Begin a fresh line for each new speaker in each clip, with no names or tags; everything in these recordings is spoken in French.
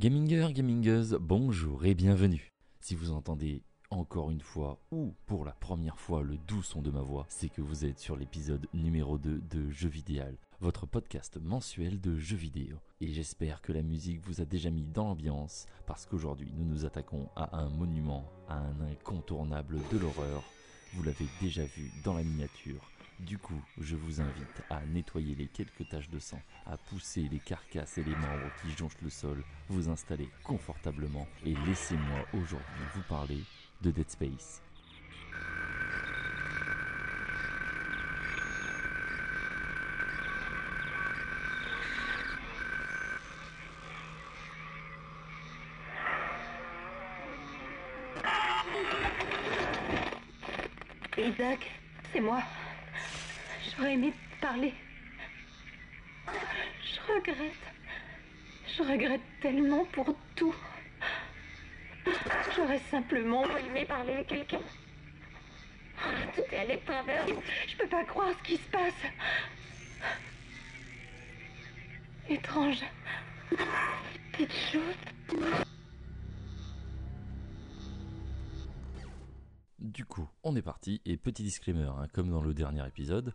Gaminger, gamingers, bonjour et bienvenue. Si vous entendez encore une fois ou pour la première fois le doux son de ma voix, c'est que vous êtes sur l'épisode numéro 2 de Jeux Vidéal, votre podcast mensuel de jeux vidéo. Et j'espère que la musique vous a déjà mis dans l'ambiance parce qu'aujourd'hui nous nous attaquons à un monument, à un incontournable de l'horreur. Vous l'avez déjà vu dans la miniature. Du coup, je vous invite à nettoyer les quelques taches de sang, à pousser les carcasses et les membres qui jonchent le sol, vous installer confortablement et laissez-moi aujourd'hui vous parler de Dead Space.
Isaac, c'est moi. J'aurais aimé parler. Je regrette. Je regrette tellement pour tout. J'aurais simplement aimé parler à quelqu'un. Tout est de travers. Je peux pas croire ce qui se passe. Étrange. Petite chose.
Du coup, on est parti, et petit disclaimer, hein, comme dans le dernier épisode,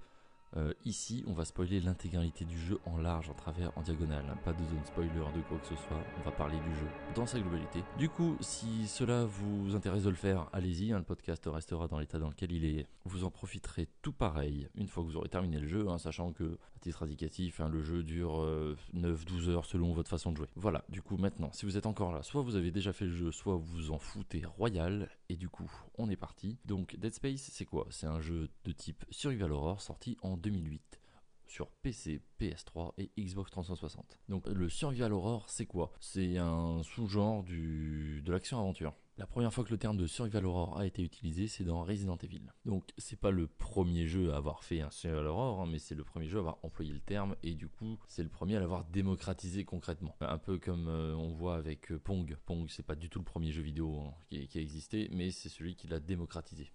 euh, ici on va spoiler l'intégralité du jeu en large, en travers, en diagonale, hein, pas de zone spoiler de quoi que ce soit, on va parler du jeu dans sa globalité. Du coup, si cela vous intéresse de le faire, allez-y, hein, le podcast restera dans l'état dans lequel il est. Vous en profiterez tout pareil une fois que vous aurez terminé le jeu, sachant que, à titre indicatif, le jeu dure 9-12 heures selon votre façon de jouer. Voilà, du coup maintenant, si vous êtes encore là, soit vous avez déjà fait le jeu, soit vous vous en foutez royal, et du coup, on est parti. Donc Dead Space, c'est quoi? C'est un jeu de type Survival Horror sorti en 2008 sur PC, PS3 et Xbox 360. Donc le survival horror, c'est quoi? C'est un sous-genre de l'action aventure. La première fois que le terme de survival horror a été utilisé, c'est dans Resident Evil. Donc c'est pas le premier jeu à avoir fait un survival horror, hein, mais c'est le premier jeu à avoir employé le terme et du coup c'est le premier à l'avoir démocratisé concrètement. Un peu comme euh, on voit avec euh, Pong. Pong c'est pas du tout le premier jeu vidéo hein, qui a existé, mais c'est celui qui l'a démocratisé.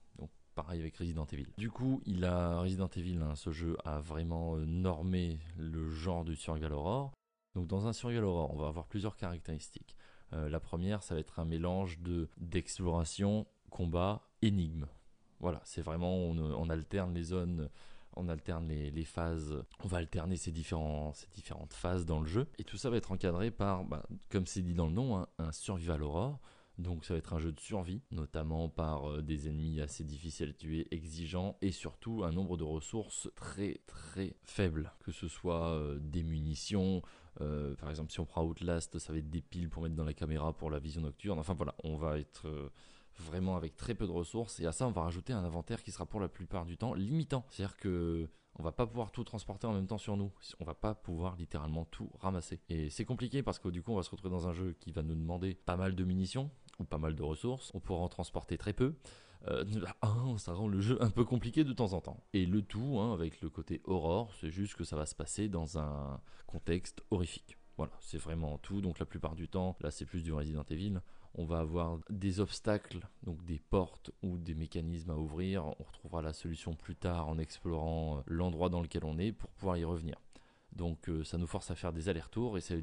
Pareil avec Resident Evil. Du coup, il a Resident Evil, hein, ce jeu a vraiment euh, normé le genre du survival horror. Donc dans un survival horror, on va avoir plusieurs caractéristiques. Euh, la première, ça va être un mélange de d'exploration, combat, énigme. Voilà, c'est vraiment on, alterne les zones, on alterne les, phases, on va alterner ces, ces différentes phases dans le jeu. Et tout ça va être encadré par, bah, comme c'est dit dans le nom, hein, un survival horror. Donc ça va être un jeu de survie, notamment par euh, des ennemis assez difficiles à tuer, exigeants, et surtout un nombre de ressources très très faible. Que ce soit euh, des munitions, euh, par exemple si on prend Outlast, ça va être des piles pour mettre dans la caméra pour la vision nocturne. Enfin voilà, on va être vraiment avec très peu de ressources, et à ça on va rajouter un inventaire qui sera pour la plupart du temps limitant. C'est-à-dire que on va pas pouvoir tout transporter en même temps sur nous. On va pas pouvoir littéralement tout ramasser. Et c'est compliqué parce que du coup on va se retrouver dans un jeu qui va nous demander pas mal de munitions, ou pas mal de ressources, on pourra en transporter très peu. Euh, ah, ça rend le jeu un peu compliqué de temps en temps. Et le tout, hein, avec le côté aurore, c'est juste que ça va se passer dans un contexte horrifique. Voilà, c'est vraiment tout. Donc la plupart du temps, là c'est plus du Resident Evil, on va avoir des obstacles, donc des portes ou des mécanismes à ouvrir. On retrouvera la solution plus tard en explorant euh, l'endroit dans lequel on est pour pouvoir y revenir. Donc euh, ça nous force à faire des allers-retours et ça,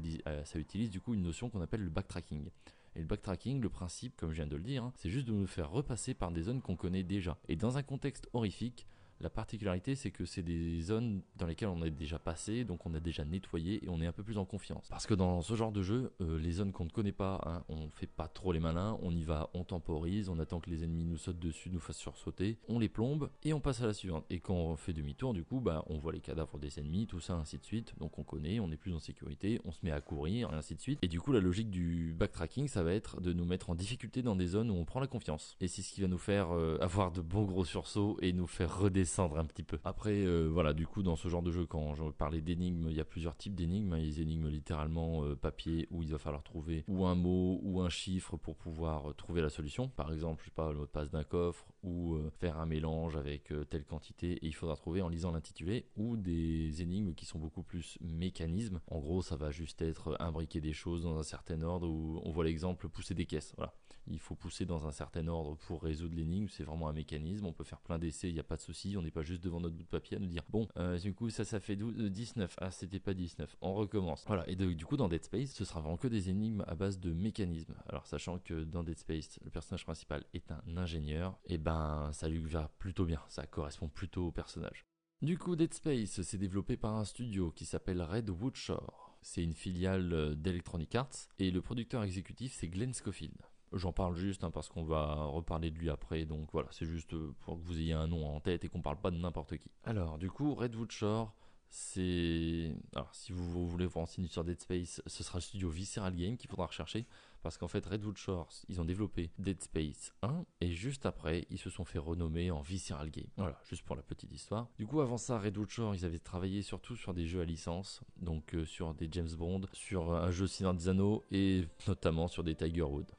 ça utilise du coup une notion qu'on appelle le backtracking. Et le backtracking, le principe, comme je viens de le dire, hein, c'est juste de nous faire repasser par des zones qu'on connaît déjà. Et dans un contexte horrifique, la particularité, c'est que c'est des zones dans lesquelles on est déjà passé, donc on a déjà nettoyé et on est un peu plus en confiance. Parce que dans ce genre de jeu, euh, les zones qu'on ne connaît pas, hein, on fait pas trop les malins, on y va, on temporise, on attend que les ennemis nous sautent dessus, nous fassent sursauter, on les plombe et on passe à la suivante. Et quand on fait demi-tour, du coup, bah, on voit les cadavres des ennemis, tout ça, ainsi de suite. Donc on connaît, on est plus en sécurité, on se met à courir, et ainsi de suite. Et du coup, la logique du backtracking, ça va être de nous mettre en difficulté dans des zones où on prend la confiance. Et c'est ce qui va nous faire euh, avoir de bons gros sursauts et nous faire redescendre un petit peu. Après, euh, voilà, du coup, dans ce genre de jeu, quand je parlais d'énigmes, il y a plusieurs types d'énigmes. Il a des énigmes littéralement euh, papier où il va falloir trouver ou un mot ou un chiffre pour pouvoir euh, trouver la solution. Par exemple, je sais pas, le mot de passe d'un coffre ou faire un mélange avec telle quantité et il faudra trouver en lisant l'intitulé ou des énigmes qui sont beaucoup plus mécanismes. En gros, ça va juste être imbriquer des choses dans un certain ordre où on voit l'exemple pousser des caisses. Voilà. Il faut pousser dans un certain ordre pour résoudre l'énigme. C'est vraiment un mécanisme. On peut faire plein d'essais, il n'y a pas de souci on n'est pas juste devant notre bout de papier à nous dire bon, euh, du coup ça ça fait 12, 19, ah c'était pas 19, on recommence. Voilà, et du coup dans Dead Space, ce sera vraiment que des énigmes à base de mécanismes. Alors sachant que dans Dead Space, le personnage principal est un ingénieur, et ben ça lui va plutôt bien, ça correspond plutôt au personnage. Du coup, Dead Space s'est développé par un studio qui s'appelle Redwood Shore. C'est une filiale d'Electronic Arts et le producteur exécutif c'est Glenn Schofield. J'en parle juste hein, parce qu'on va reparler de lui après, donc voilà, c'est juste euh, pour que vous ayez un nom en tête et qu'on parle pas de n'importe qui. Alors, du coup, Redwood Shore, c'est. Alors, si vous voulez vous renseigner sur Dead Space, ce sera le studio Visceral Game qu'il faudra rechercher. Parce qu'en fait, Redwood Shore, ils ont développé Dead Space 1 et juste après, ils se sont fait renommer en Visceral Game. Voilà, juste pour la petite histoire. Du coup, avant ça, Redwood Shore, ils avaient travaillé surtout sur des jeux à licence, donc euh, sur des James Bond, sur un jeu Seigneur des Anneaux et notamment sur des Tiger Wood.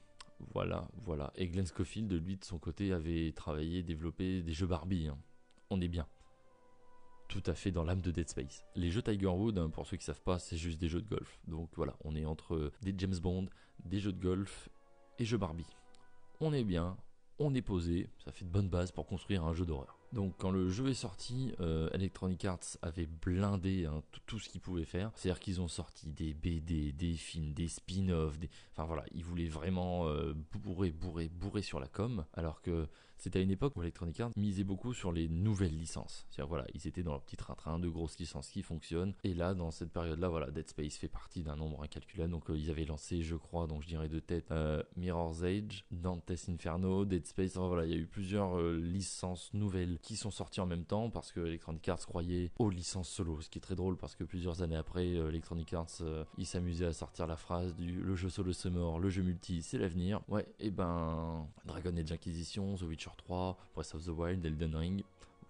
Voilà, voilà. Et Glenn Schofield, lui, de son côté, avait travaillé, développé des jeux Barbie. Hein. On est bien. Tout à fait dans l'âme de Dead Space. Les jeux Tiger Wood, hein, pour ceux qui savent pas, c'est juste des jeux de golf. Donc voilà, on est entre des James Bond, des jeux de golf et jeux Barbie. On est bien, on est posé, ça fait de bonnes bases pour construire un jeu d'horreur. Donc quand le jeu est sorti, euh, Electronic Arts avait blindé hein, tout, ce qu'ils pouvaient faire. C'est-à-dire qu'ils ont sorti des BD, des films, des spin-offs, des... enfin voilà, ils voulaient vraiment euh, bourrer, bourrer, bourrer sur la com. Alors que c'était à une époque où Electronic Arts misait beaucoup sur les nouvelles licences. C'est-à-dire voilà, ils étaient dans leur petit train-train de grosses licences qui fonctionnent. Et là, dans cette période-là, voilà, Dead Space fait partie d'un nombre incalculable. Donc euh, ils avaient lancé, je crois, donc je dirais de tête, Mirror's Edge, Dante's Inferno, Dead Space. Enfin, voilà, il y a eu plusieurs licences nouvelles qui sont sortis en même temps parce que Electronic Arts croyait aux licences solo. Ce qui est très drôle parce que plusieurs années après, euh, Electronic Arts, euh, s'amusait à sortir la phrase du le jeu solo c'est mort, le jeu multi c'est l'avenir. Ouais, et ben Dragon Age Inquisition, The Witcher 3, Breath of the Wild, Elden Ring,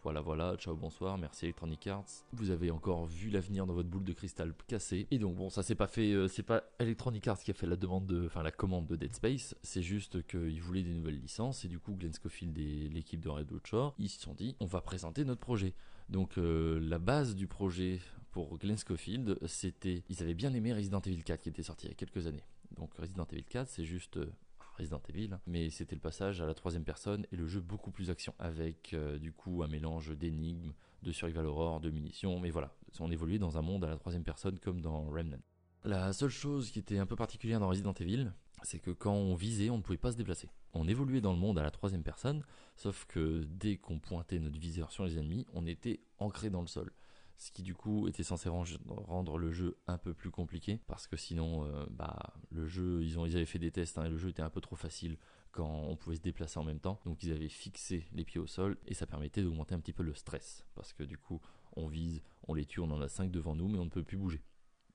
voilà, voilà, ciao, bonsoir, merci Electronic Arts. Vous avez encore vu l'avenir dans votre boule de cristal cassée. Et donc, bon, ça c'est pas fait, euh, c'est pas Electronic Arts qui a fait la demande de, enfin la commande de Dead Space, c'est juste qu'ils voulaient des nouvelles licences et du coup, Glenn Schofield et l'équipe de Redwood Shore, ils se sont dit, on va présenter notre projet. Donc, euh, la base du projet pour Glenn Schofield, c'était, ils avaient bien aimé Resident Evil 4 qui était sorti il y a quelques années. Donc, Resident Evil 4, c'est juste euh, Resident Evil, mais c'était le passage à la troisième personne et le jeu beaucoup plus action, avec euh, du coup un mélange d'énigmes, de survival horror, de munitions, mais voilà, on évoluait dans un monde à la troisième personne comme dans Remnant. La seule chose qui était un peu particulière dans Resident Evil, c'est que quand on visait, on ne pouvait pas se déplacer. On évoluait dans le monde à la troisième personne, sauf que dès qu'on pointait notre viseur sur les ennemis, on était ancré dans le sol ce qui du coup était censé rendre le jeu un peu plus compliqué parce que sinon euh, bah le jeu ils ont ils avaient fait des tests hein, et le jeu était un peu trop facile quand on pouvait se déplacer en même temps. Donc ils avaient fixé les pieds au sol et ça permettait d'augmenter un petit peu le stress. Parce que du coup on vise on les tue on en a 5 devant nous mais on ne peut plus bouger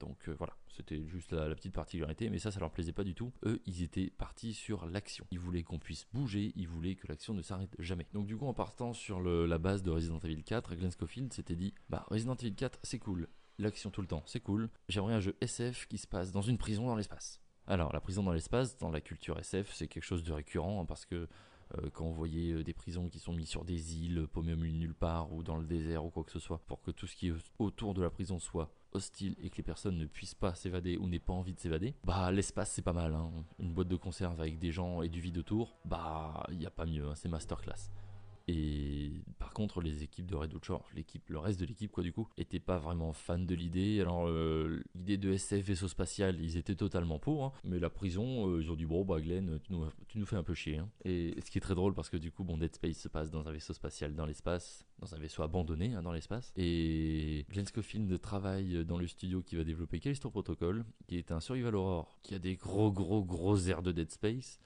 donc euh, voilà, c'était juste la, petite particularité, mais ça, ça leur plaisait pas du tout. Eux, ils étaient partis sur l'action. Ils voulaient qu'on puisse bouger, ils voulaient que l'action ne s'arrête jamais. Donc du coup, en partant sur la base de Resident Evil 4, Glenn Schofield s'était dit, bah Resident Evil 4, c'est cool, l'action tout le temps, c'est cool. J'aimerais un jeu SF qui se passe dans une prison dans l'espace. Alors, la prison dans l'espace, dans la culture SF, c'est quelque chose de récurrent hein, parce que euh, quand on voyait euh, des prisons qui sont mises sur des îles, paumées au milieu nulle part ou dans le désert ou quoi que ce soit, pour que tout ce qui est autour de la prison soit hostile et que les personnes ne puissent pas s'évader ou n'aient pas envie de s'évader, bah l'espace c'est pas mal. Hein. Une boîte de conserve avec des gens et du vide autour, bah il n'y a pas mieux, hein. c'est masterclass. Et par contre, les équipes de Red Shore, l'équipe, le reste de l'équipe, quoi, du coup, était pas vraiment fan de l'idée. Alors, euh, l'idée de SF vaisseau spatial, ils étaient totalement pour. Hein. Mais la prison, euh, ils ont dit bon, bah Glenn, tu nous, tu nous fais un peu chier. Hein. Et ce qui est très drôle parce que du coup, bon, Dead Space se passe dans un vaisseau spatial dans l'espace, dans un vaisseau abandonné hein, dans l'espace. Et Glenn Scofield travaille dans le studio qui va développer Callisto Protocol, qui est un survival horror, qui a des gros, gros, gros airs de Dead Space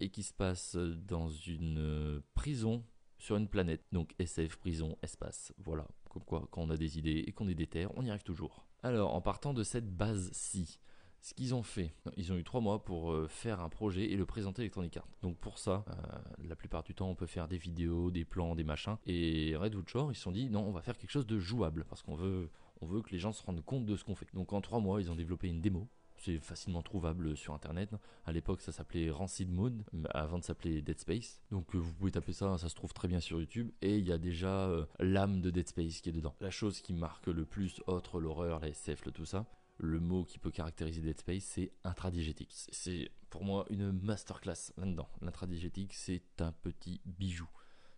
et qui se passe dans une euh, prison sur une planète. Donc SF, prison, espace. Voilà. Comme quoi, quand on a des idées et qu'on est des on y arrive toujours. Alors, en partant de cette base-ci, ce qu'ils ont fait, ils ont eu trois mois pour euh, faire un projet et le présenter à Electronic Arts. Donc pour ça, euh, la plupart du temps, on peut faire des vidéos, des plans, des machins. Et Redwood Shore, ils se sont dit non, on va faire quelque chose de jouable parce qu'on veut, on veut que les gens se rendent compte de ce qu'on fait. Donc en trois mois, ils ont développé une démo c'est facilement trouvable sur internet. À l'époque, ça s'appelait Rancid Mode, avant de s'appeler Dead Space. Donc euh, vous pouvez taper ça, ça se trouve très bien sur YouTube. Et il y a déjà euh, l'âme de Dead Space qui est dedans. La chose qui marque le plus, autre l'horreur, la SF, tout ça, le mot qui peut caractériser Dead Space, c'est intradigétique. C'est pour moi une masterclass là-dedans. L'intradigétique, c'est un petit bijou.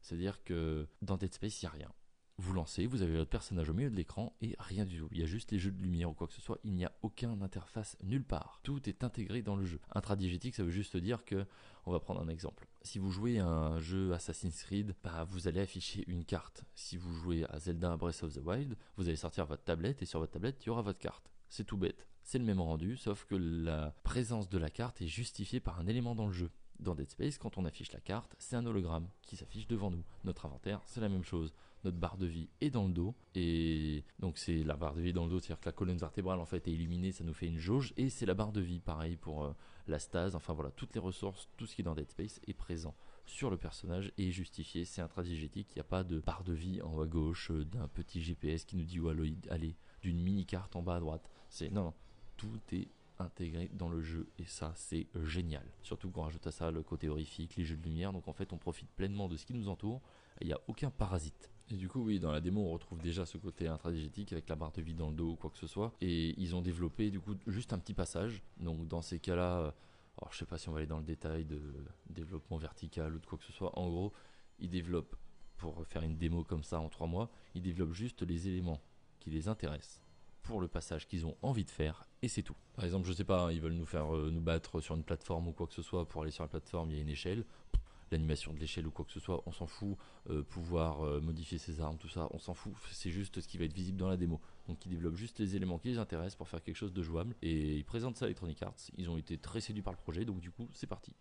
C'est-à-dire que dans Dead Space, il n'y a rien. Vous lancez, vous avez votre personnage au milieu de l'écran et rien du tout. Il y a juste les jeux de lumière ou quoi que ce soit. Il n'y a aucune interface nulle part. Tout est intégré dans le jeu. Intradigétique, ça veut juste dire que, on va prendre un exemple. Si vous jouez à un jeu Assassin's Creed, bah, vous allez afficher une carte. Si vous jouez à Zelda Breath of the Wild, vous allez sortir votre tablette et sur votre tablette, il y aura votre carte. C'est tout bête. C'est le même rendu, sauf que la présence de la carte est justifiée par un élément dans le jeu. Dans Dead Space, quand on affiche la carte, c'est un hologramme qui s'affiche devant nous. Notre inventaire, c'est la même chose. Notre barre de vie est dans le dos. Et donc c'est la barre de vie dans le dos, c'est-à-dire que la colonne vertébrale en fait est illuminée, ça nous fait une jauge. Et c'est la barre de vie, pareil pour euh, la stase. Enfin voilà, toutes les ressources, tout ce qui est dans Dead Space est présent sur le personnage et est justifié. C'est intradigétique, il n'y a pas de barre de vie en haut à gauche, euh, d'un petit GPS qui nous dit où aller, d'une mini carte en bas à droite. C'est non, non, tout est intégré dans le jeu et ça c'est génial. Surtout qu'on rajoute à ça le côté horrifique, les jeux de lumière, donc en fait on profite pleinement de ce qui nous entoure, il n'y a aucun parasite. Et du coup oui, dans la démo on retrouve déjà ce côté intradigétique avec la barre de vie dans le dos ou quoi que ce soit, et ils ont développé du coup juste un petit passage, donc dans ces cas-là, euh, alors je sais pas si on va aller dans le détail de développement vertical ou de quoi que ce soit, en gros ils développent, pour faire une démo comme ça en trois mois, ils développent juste les éléments qui les intéressent pour le passage qu'ils ont envie de faire et c'est tout. Par exemple, je sais pas, ils veulent nous faire euh, nous battre sur une plateforme ou quoi que ce soit. Pour aller sur la plateforme, il y a une échelle. L'animation de l'échelle ou quoi que ce soit, on s'en fout. Euh, pouvoir euh, modifier ses armes, tout ça, on s'en fout. C'est juste ce qui va être visible dans la démo. Donc ils développent juste les éléments qui les intéressent pour faire quelque chose de jouable. Et ils présentent ça à Electronic Arts. Ils ont été très séduits par le projet, donc du coup, c'est parti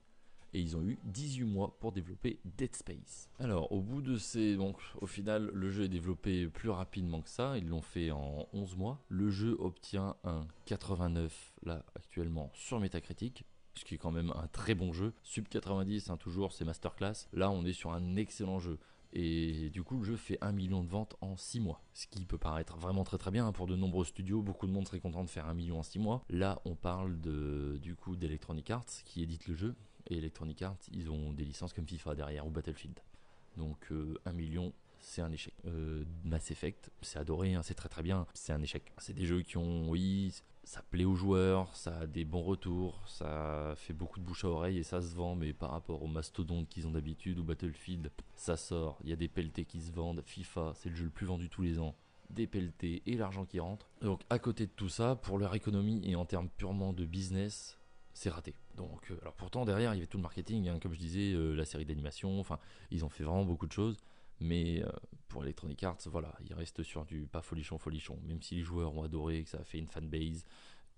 et ils ont eu 18 mois pour développer Dead Space. Alors, au bout de ces. Donc, au final, le jeu est développé plus rapidement que ça. Ils l'ont fait en 11 mois. Le jeu obtient un 89 là actuellement sur Metacritic. Ce qui est quand même un très bon jeu. Sub 90, hein, toujours, c'est masterclass. Là, on est sur un excellent jeu. Et du coup, le jeu fait 1 million de ventes en 6 mois. Ce qui peut paraître vraiment très très bien hein, pour de nombreux studios. Beaucoup de monde serait content de faire 1 million en 6 mois. Là, on parle de, du coup d'Electronic Arts qui édite le jeu et Electronic Arts, ils ont des licences comme FIFA derrière ou Battlefield. Donc euh, un million, c'est un échec. Euh, Mass Effect, c'est adoré, hein, c'est très très bien, c'est un échec. C'est des jeux qui ont, oui, ça plaît aux joueurs, ça a des bons retours, ça fait beaucoup de bouche à oreille et ça se vend, mais par rapport aux mastodontes qu'ils ont d'habitude ou Battlefield, ça sort, il y a des pelletés qui se vendent, FIFA, c'est le jeu le plus vendu tous les ans des pelletés et l'argent qui rentre. Donc à côté de tout ça, pour leur économie et en termes purement de business, c'est raté. Donc, euh, alors pourtant derrière il y avait tout le marketing, hein, comme je disais, euh, la série d'animation, enfin ils ont fait vraiment beaucoup de choses, mais euh, pour Electronic Arts, voilà, ils restent sur du pas folichon folichon, même si les joueurs ont adoré, que ça a fait une fanbase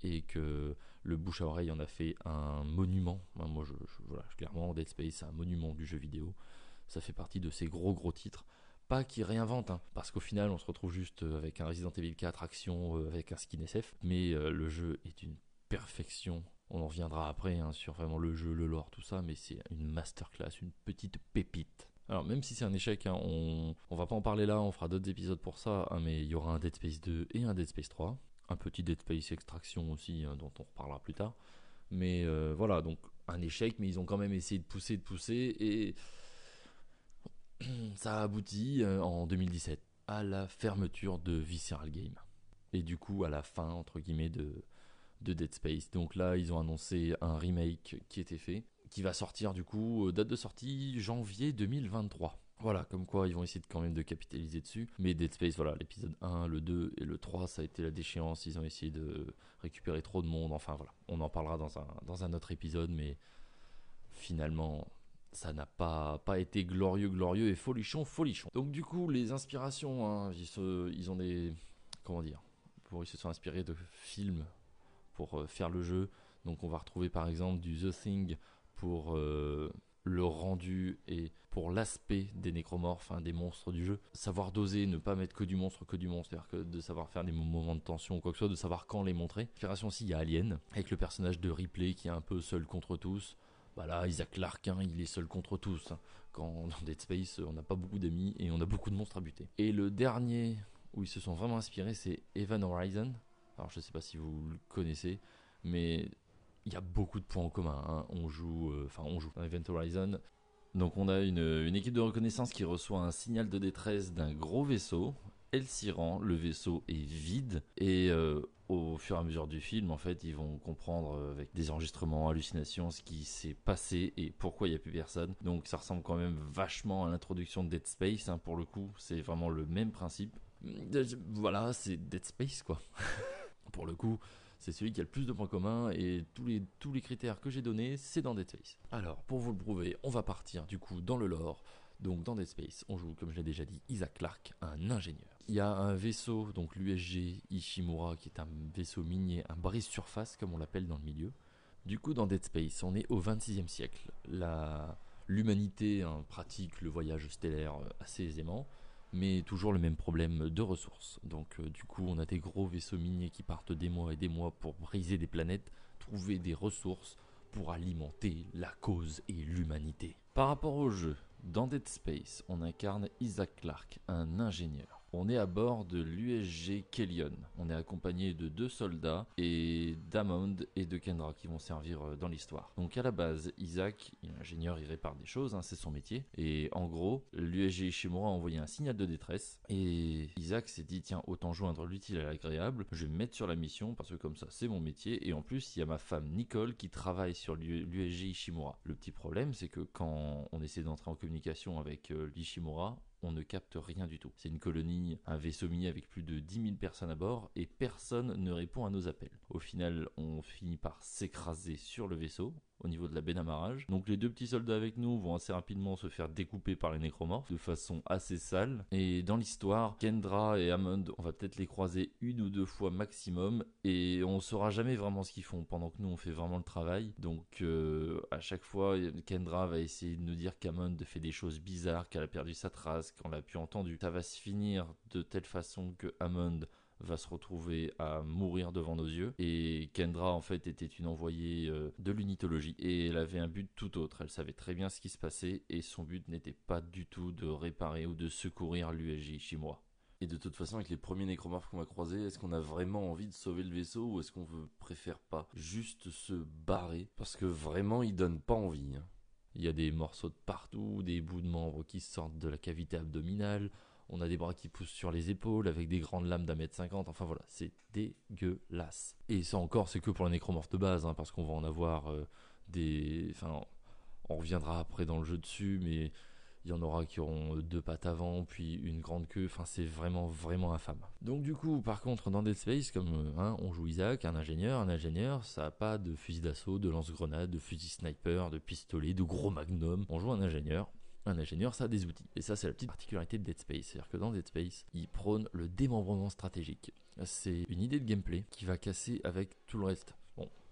et que le bouche à oreille en a fait un monument. moi, je, voilà, clairement, Dead Space, c'est un monument du jeu vidéo. Ça fait partie de ces gros gros titres. Pas qui réinventent, hein, parce qu'au final, on se retrouve juste avec un Resident Evil 4 action, avec un skin SF, mais le jeu est une perfection on en reviendra après hein, sur vraiment le jeu, le lore, tout ça, mais c'est une masterclass, une petite pépite. Alors même si c'est un échec, hein, on, on va pas en parler là, on fera d'autres épisodes pour ça, hein, mais il y aura un Dead Space 2 et un Dead Space 3, un petit Dead Space Extraction aussi, dont on reparlera plus tard. Mais euh, voilà, donc un échec, mais ils ont quand même essayé de pousser, de pousser, et ça a abouti euh, en 2017 à la fermeture de Visceral Game. Et du coup, à la fin, entre guillemets, de, de Dead Space. Donc là, ils ont annoncé un remake qui était fait, qui va sortir du coup, euh, date de sortie janvier 2023. Voilà, comme quoi ils vont essayer de, quand même de capitaliser dessus. Mais Dead Space, voilà, l'épisode 1, le 2 et le 3, ça a été la déchéance. Ils ont essayé de récupérer trop de monde. Enfin voilà, on en parlera dans un, dans un autre épisode, mais finalement, ça n'a pas, pas été glorieux, glorieux et folichon, folichon. Donc du coup, les inspirations, hein, ils, se, ils ont des... Comment dire pour, Ils se sont inspirés de films pour euh, faire le jeu. Donc on va retrouver par exemple du The Thing pour euh, le rendu et pour l'aspect des nécromorphes, hein, des monstres du jeu. Savoir doser, ne pas mettre que du monstre, que du monstre, c'est-à-dire de savoir faire des moments de tension ou quoi que ce soit, de savoir quand les montrer. Inspiration aussi, il y a Alien, avec le personnage de Ripley qui est un peu seul contre tous. Bah Isaac Larkin, il est seul contre tous. Hein. Quand dans Dead Space, on n'a pas beaucoup d'amis et on a beaucoup de monstres à buter. Et le dernier où ils se sont vraiment inspirés, c'est Evan Horizon, alors je ne sais pas si vous le connaissez, mais il y a beaucoup de points en commun. Hein. On joue, euh, enfin on joue dans Event Horizon. Donc on a une, équipe de reconnaissance qui reçoit un signal de détresse d'un gros vaisseau. Elle s'y rend, le vaisseau est vide et euh, au fur et à mesure du film, en fait, ils vont comprendre euh, avec des enregistrements, hallucinations, ce qui s'est passé et pourquoi il n'y a plus personne. Donc ça ressemble quand même vachement à l'introduction de Dead Space, hein, pour le coup. C'est vraiment le même principe. Voilà, c'est Dead Space, quoi. pour le coup, c'est celui qui a le plus de points communs et tous les, tous les critères que j'ai donnés, c'est dans Dead Space. Alors, pour vous le prouver, on va partir du coup dans le lore. Donc dans Dead Space, on joue, comme je l'ai déjà dit, Isaac Clarke, un ingénieur. Il y a un vaisseau, donc l'USG Ishimura, qui est un vaisseau minier, un brise-surface comme on l'appelle dans le milieu. Du coup, dans Dead Space, on est au 26e siècle. L'humanité hein, pratique le voyage stellaire euh, assez aisément, mais toujours le même problème de ressources. Donc euh, du coup, on a des gros vaisseaux miniers qui partent des mois et des mois pour briser des planètes, trouver des ressources pour alimenter la cause et l'humanité. Par rapport au jeu, dans Dead Space, on incarne Isaac Clarke, un ingénieur. On est à bord de l'USG Kellion. On est accompagné de deux soldats et d'Amond et de Kendra qui vont servir euh, dans l'histoire. Donc à la base, Isaac, est ingénieur, il répare des choses, hein, c'est son métier. Et en gros, l'USG Ishimura a envoyé un signal de détresse et Isaac s'est dit tiens, autant joindre l'utile à l'agréable, je vais me mettre sur la mission parce que comme ça c'est mon métier. Et en plus, il y a ma femme Nicole qui travaille sur l'USG Ishimura. Le petit problème, c'est que quand on essaie d'entrer en communication avec euh, l'Ishimura, on ne capte rien du tout. C'est une colonie, un vaisseau minier avec plus de 10 000 personnes à bord et personne ne répond à nos appels. Au final, on finit par s'écraser sur le vaisseau, au niveau de la baie d'amarrage. Donc les deux petits soldats avec nous vont assez rapidement se faire découper par les nécromorphes de façon assez sale. Et dans l'histoire, Kendra et Hammond, on va peut-être les croiser une ou deux fois maximum et on saura jamais vraiment ce qu'ils font pendant que nous on fait vraiment le travail. Donc euh, à chaque fois, Kendra va essayer de nous dire qu'Hammond fait des choses bizarres, qu'elle a perdu sa trace, qu'on l'a plus entendu. Ça va se finir de telle façon que Hammond va se retrouver à mourir devant nos yeux. Et Kendra, en fait, était une envoyée euh, de l'unitologie. Et elle avait un but tout autre. Elle savait très bien ce qui se passait. Et son but n'était pas du tout de réparer ou de secourir l'USJ chinois. Et de toute façon, avec les premiers nécromorphes qu'on va croiser, est-ce qu'on a vraiment envie de sauver le vaisseau ou est-ce qu'on préfère pas juste se barrer? Parce que vraiment, ils donnent pas envie. Hein. Il y a des morceaux de partout, des bouts de membres qui sortent de la cavité abdominale, on a des bras qui poussent sur les épaules avec des grandes lames d'un mètre cinquante. Enfin voilà, c'est dégueulasse. Et ça encore, c'est que pour la nécromorphe de base, hein, parce qu'on va en avoir euh, des. Enfin, on reviendra après dans le jeu dessus, mais il y en aura qui auront deux pattes avant, puis une grande queue. Enfin, c'est vraiment, vraiment infâme. Donc, du coup, par contre, dans Dead Space, comme euh, hein, on joue Isaac, un ingénieur, un ingénieur, ça n'a pas de fusil d'assaut, de lance-grenade, de fusil sniper, de pistolet, de gros magnum. On joue un ingénieur un ingénieur, ça a des outils. Et ça, c'est la petite particularité de Dead Space. C'est-à-dire que dans Dead Space, il prône le démembrement stratégique. C'est une idée de gameplay qui va casser avec tout le reste.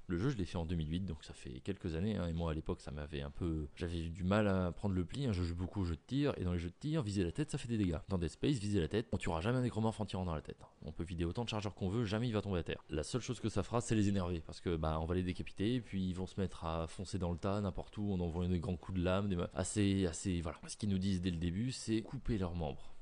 Le jeu, je l'ai fait en 2008, donc ça fait quelques années. Hein, et moi, à l'époque, ça m'avait un peu. J'avais eu du mal à prendre le pli. Hein, je joue beaucoup aux jeux de tir. Et dans les jeux de tir, viser la tête, ça fait des dégâts. Dans Dead Space, viser la tête, on tuera jamais un nécromorphe en tirant dans la tête. On peut vider autant de chargeurs qu'on veut, jamais il va tomber à terre. La seule chose que ça fera, c'est les énerver. Parce que, bah, on va les décapiter. Puis ils vont se mettre à foncer dans le tas, n'importe où. On envoie des grands coups de lame. Des... Assez, assez. Voilà. Ce qu'ils nous disent dès le début, c'est couper leurs membres.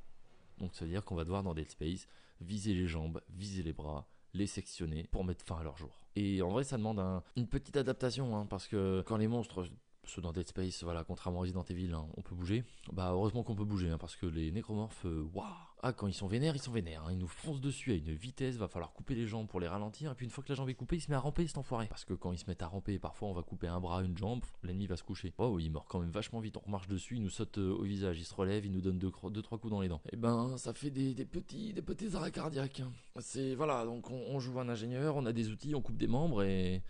Donc ça veut dire qu'on va devoir dans Dead Space viser les jambes, viser les bras, les sectionner pour mettre fin à leur jour. Et en vrai, ça demande une petite adaptation, hein, parce que quand les monstres ceux dans Dead Space, voilà, contrairement à Resident Evil, hein, on peut bouger. Bah heureusement qu'on peut bouger, hein, parce que les nécromorphes, euh, waouh Ah, quand ils sont vénères, ils sont vénères. Hein. ils nous foncent dessus à une vitesse, va falloir couper les jambes pour les ralentir. Et puis une fois que la jambe est coupée, il se met à ramper cet enfoiré. Parce que quand ils se mettent à ramper, parfois on va couper un bras, une jambe, l'ennemi va se coucher. Oh, il meurt quand même vachement vite. On remarche dessus, il nous saute euh, au visage, il se relève, il nous donne deux, deux trois coups dans les dents. Et eh ben, ça fait des, petits, des petits arrêts cardiaques. C'est voilà, donc on joue un ingénieur, on a des outils, on coupe des membres et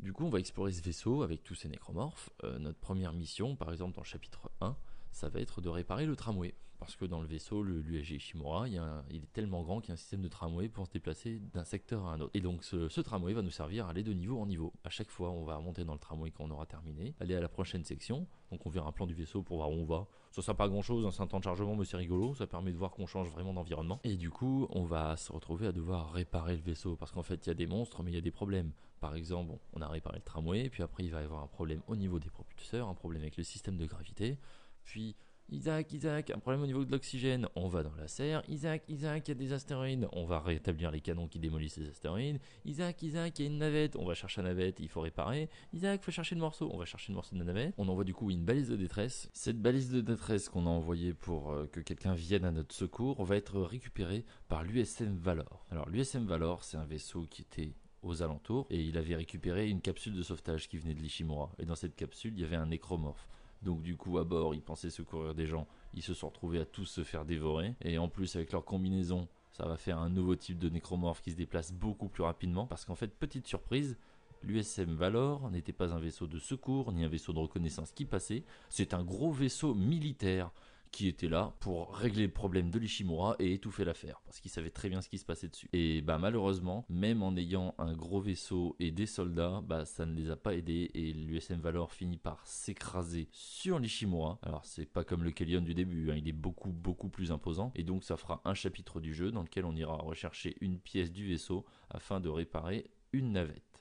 du coup, on va explorer ce vaisseau avec tous ces nécromorphes. Euh, notre première mission, par exemple dans le chapitre 1, ça va être de réparer le tramway. Parce que dans le vaisseau, l'USG Shimura, il, est tellement grand qu'il y a un système de tramway pour se déplacer d'un secteur à un autre. Et donc ce, tramway va nous servir à aller de niveau en niveau. À chaque fois, on va monter dans le tramway quand on aura terminé, aller à la prochaine section. Donc on verra un plan du vaisseau pour voir où on va. Ça sert pas grand chose, c'est un temps de chargement, mais c'est rigolo. Ça permet de voir qu'on change vraiment d'environnement. Et du coup, on va se retrouver à devoir réparer le vaisseau. Parce qu'en fait, il y a des monstres, mais il y a des problèmes. Par exemple, on a réparé le tramway, puis après il va y avoir un problème au niveau des propulseurs, un problème avec le système de gravité. Puis Isaac, Isaac, un problème au niveau de l'oxygène. On va dans la serre. Isaac, Isaac, il y a des astéroïdes. On va rétablir les canons qui démolissent les astéroïdes. Isaac, Isaac, il y a une navette. On va chercher la navette, il faut réparer. Isaac, faut chercher le morceau. On va chercher le morceau de la navette. On envoie du coup une balise de détresse. Cette balise de détresse qu'on a envoyée pour euh, que quelqu'un vienne à notre secours va être récupérée par l'USM Valor. Alors l'USM Valor, c'est un vaisseau qui était aux alentours et il avait récupéré une capsule de sauvetage qui venait de l'Ishimura. Et dans cette capsule, il y avait un nécromorphe. Donc du coup à bord, ils pensaient secourir des gens. Ils se sont retrouvés à tous se faire dévorer. Et en plus avec leur combinaison, ça va faire un nouveau type de nécromorphe qui se déplace beaucoup plus rapidement. Parce qu'en fait, petite surprise, l'USM Valor n'était pas un vaisseau de secours ni un vaisseau de reconnaissance qui passait. C'est un gros vaisseau militaire qui était là pour régler le problème de l'Ishimura et étouffer l'affaire, parce qu'il savait très bien ce qui se passait dessus. Et bah malheureusement, même en ayant un gros vaisseau et des soldats, bah ça ne les a pas aidés et l'USM Valor finit par s'écraser sur l'Ishimura. Alors c'est pas comme le Kellion du début, hein, il est beaucoup beaucoup plus imposant et donc ça fera un chapitre du jeu dans lequel on ira rechercher une pièce du vaisseau afin de réparer une navette.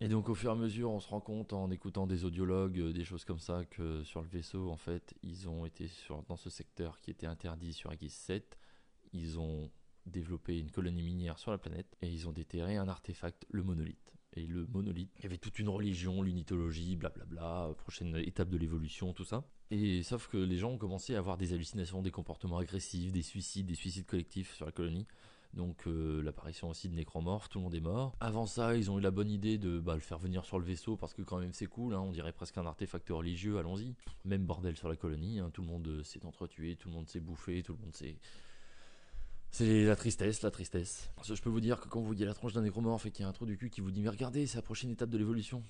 Et donc au fur et à mesure, on se rend compte en écoutant des audiologues, euh, des choses comme ça, que sur le vaisseau, en fait, ils ont été dans ce secteur qui était interdit sur X7. Ils ont développé une colonie minière sur la planète et ils ont déterré un artefact, le monolithe. Et le monolithe, il y avait toute une religion, l'unitologie, blablabla, prochaine étape de l'évolution, tout ça. Et sauf que les gens ont commencé à avoir des hallucinations, des comportements agressifs, des suicides, des suicides collectifs sur la colonie. Donc euh, l'apparition aussi de nécromorphes, tout le monde est mort. Avant ça, ils ont eu la bonne idée de bah, le faire venir sur le vaisseau parce que quand même c'est cool, hein, on dirait presque un artefact religieux, allons-y. Même bordel sur la colonie, hein, tout le monde s'est entretué, tout le monde s'est bouffé, tout le monde s'est... C'est la tristesse, la tristesse. Parce que je peux vous dire que quand vous voyez la tronche d'un nécromorphe et qu'il y a un trou du cul qui vous dit mais regardez, c'est la prochaine étape de l'évolution.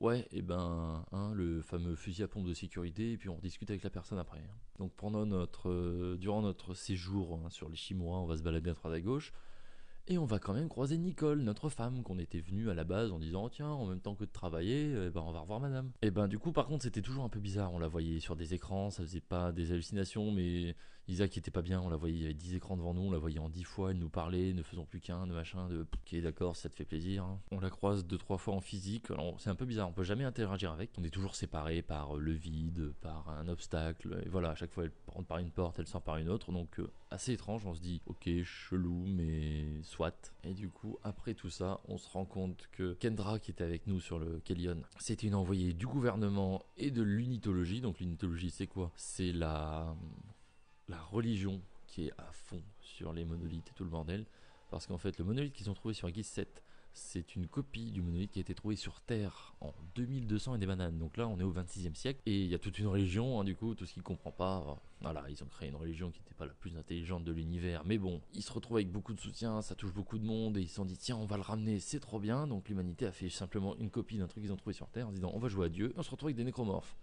Ouais, et ben, hein, le fameux fusil à pompe de sécurité, et puis on discute avec la personne après. hein. Donc pendant notre, euh, durant notre séjour hein, sur les Chinois, on va se balader à droite à gauche, et on va quand même croiser Nicole, notre femme, qu'on était venue à la base en disant tiens, en même temps que de travailler, eh ben, on va revoir madame. Et ben du coup, par contre, c'était toujours un peu bizarre. On la voyait sur des écrans, ça faisait pas des hallucinations, mais Isaac était pas bien. On la voyait, il y avait 10 écrans devant nous, on la voyait en 10 fois, elle nous parlait, ne faisons plus qu'un, de machin, de ok, d'accord, ça te fait plaisir. hein. On la croise deux, trois fois en physique. Alors, c'est un peu bizarre, on peut jamais interagir avec. On est toujours séparés par le vide, par un obstacle, et voilà, à chaque fois elle rentre par une porte, elle sort par une autre, donc euh, assez étrange. On se dit ok, chelou, mais soit. Et du coup, après tout ça, on se rend compte que Kendra, qui était avec nous sur le Kellion, c'était une envoyée du gouvernement et de l'unitologie. Donc l'unitologie, c'est quoi? C'est la la religion qui est à fond sur les monolithes et tout le bordel. Parce qu'en fait, le monolithe qu'ils ont trouvé sur Gis 7, c'est une copie du monolithe qui a été trouvé sur Terre en 2200 et des bananes. Donc là, on est au 26e siècle. Et il y a toute une religion, hein, du coup, tout ce qu'ils ne comprend pas. euh, Voilà, ils ont créé une religion qui n'était pas la plus intelligente de l'univers. Mais bon, ils se retrouvent avec beaucoup de soutien, ça touche beaucoup de monde. Et ils se sont dit, tiens, on va le ramener, c'est trop bien. Donc l'humanité a fait simplement une copie d'un truc qu'ils ont trouvé sur Terre en disant, on va jouer à Dieu. Et on se retrouve avec des nécromorphes.